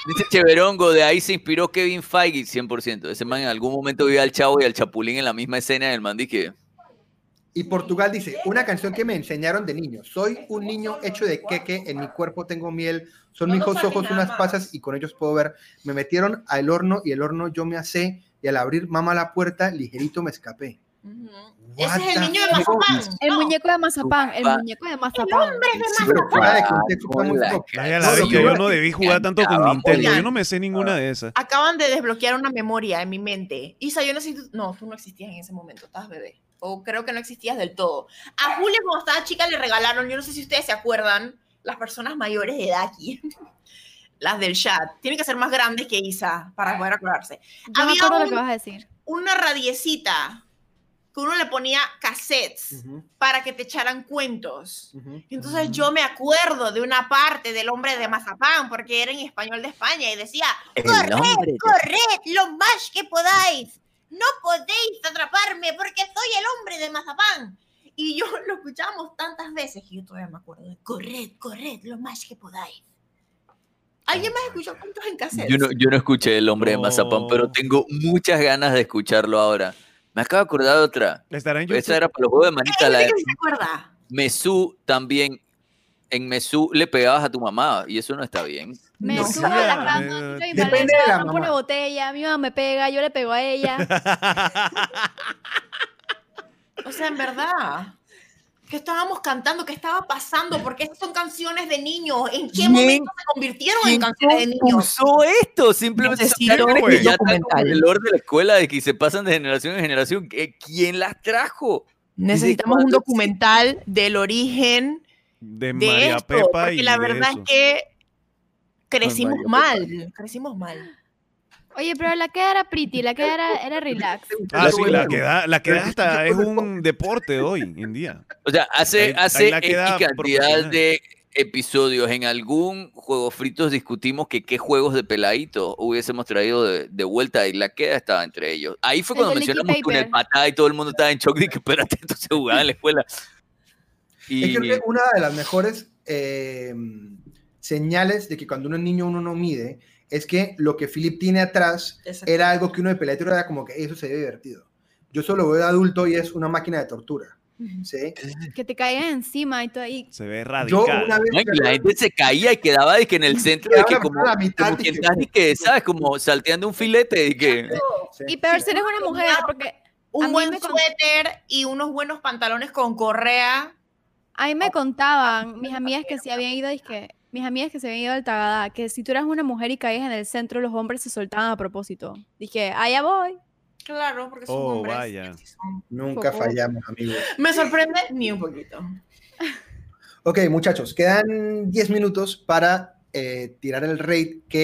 Dice Cheverongo, de ahí se inspiró Kevin Feige 100%. Ese man en algún momento vio al Chavo y al Chapulín en la misma escena del man Y Portugal dice, una canción que me enseñaron de niño. Soy un niño hecho de queque, en mi cuerpo tengo miel, son No mis ojos unas pasas y con ellos puedo ver. Me metieron al horno y el horno yo me asé y al abrir mamá la puerta, ligerito me escapé. Ese es el the niño de? Mazapán. El muñeco de mazapán, el muñeco de mazapán. Pero fuera de que yo no debí jugar tanto con. Nintendo. Yo no me sé ninguna de esas. Acaban de desbloquear una memoria en mi mente. Isa, yo no sé si tú... No, tú no existías en ese momento, estabas bebé. O creo que no existías del todo. A Julia cuando estaba chica le regalaron, yo no sé si ustedes se acuerdan, las personas mayores de edad aquí, *laughs* las del chat, tienen que ser más grandes que Isa para poder acordarse. Yo Había acuerdo lo un- que vas a decir. Una radiecita que uno le ponía cassettes Ujú, para que te echaran cuentos. ujú. Y Entonces yo me acuerdo de una parte del hombre de Mazapán, porque era en español de España, y decía, el corred, corred lo más que podáis. No podéis atraparme porque soy el hombre de Mazapán. Y yo *laughs* lo escuchamos tantas veces que yo todavía me acuerdo de corred, corred lo más que podáis. ¿Alguien más escuchó cuentos en cassette? Yo no, yo no escuché El Hombre de Mazapán, pero tengo muchas ganas de escucharlo ahora. Me acabo de acordar de otra. Estará en Esa era para los juegos de manita. La de ¿Alguien se acuerda? Mesú también. En Mesú le pegabas a tu mamá y eso no está bien. Me No. la cama, me- tiro mi Depende de la mamá. botella, mi mamá me pega, yo le pego a ella. *laughs* O sea, en verdad. ¿Qué estábamos cantando? ¿Qué estaba pasando? Porque esas son canciones de niños. ¿En qué ¿Quién- momento se convirtieron en ¿Quién canciones de niños? compuso esto? Simplemente que ya documental. el lore de la escuela de que se pasan de generación en generación. ¿Qué- ¿Quién las trajo? Necesitamos un documental del origen De de María esto, Pepa porque y la verdad eso. es que crecimos mal, crecimos mal. Oye, pero la que era pretty, la que era, era *laughs* relax. Ah, sí, la Bueno. que da, la que da Pero hasta es un deporte hoy en día. O sea, hace, Ahí- hace ahí queda cantidad de episodios en algún juego fritos discutimos que qué juegos de peladito hubiésemos traído de, de vuelta y la queda estaba entre ellos. Ahí fue El cuando mencionamos túnel Paper. patada y todo el mundo estaba en shock de que espérate, *laughs* esto se jugaba en la escuela. Y Es que una de las mejores eh, señales de que cuando uno es niño uno no mide es que lo que Philip tiene atrás era algo que uno de peladito era como que eso se ve divertido. Yo solo veo de adulto y es una máquina de tortura. ¿sí? Que te caigan encima y todo ahí. Se ve Yo radical. una vez... No, y la gente se caía y quedaba de que en el *laughs* centro de que como, la mitad, como y que- y que, ¿sabes? Como salteando un filete y que... Sí. Y peor si eres una mujer, porque A un buen suéter y unos buenos pantalones con correa. A mí me contaban mis amigas que se habían ido, que mis amigas que se habían ido al Tagadá, que si tú eras una mujer y caías en el centro, los hombres se soltaban a propósito. Dije, allá voy. Claro, porque son Oh, hombres. vaya. son. Nunca Poco. fallamos, amigos. Me sorprende ni un poquito. Ok, muchachos, quedan 10 minutos para eh, tirar el raid que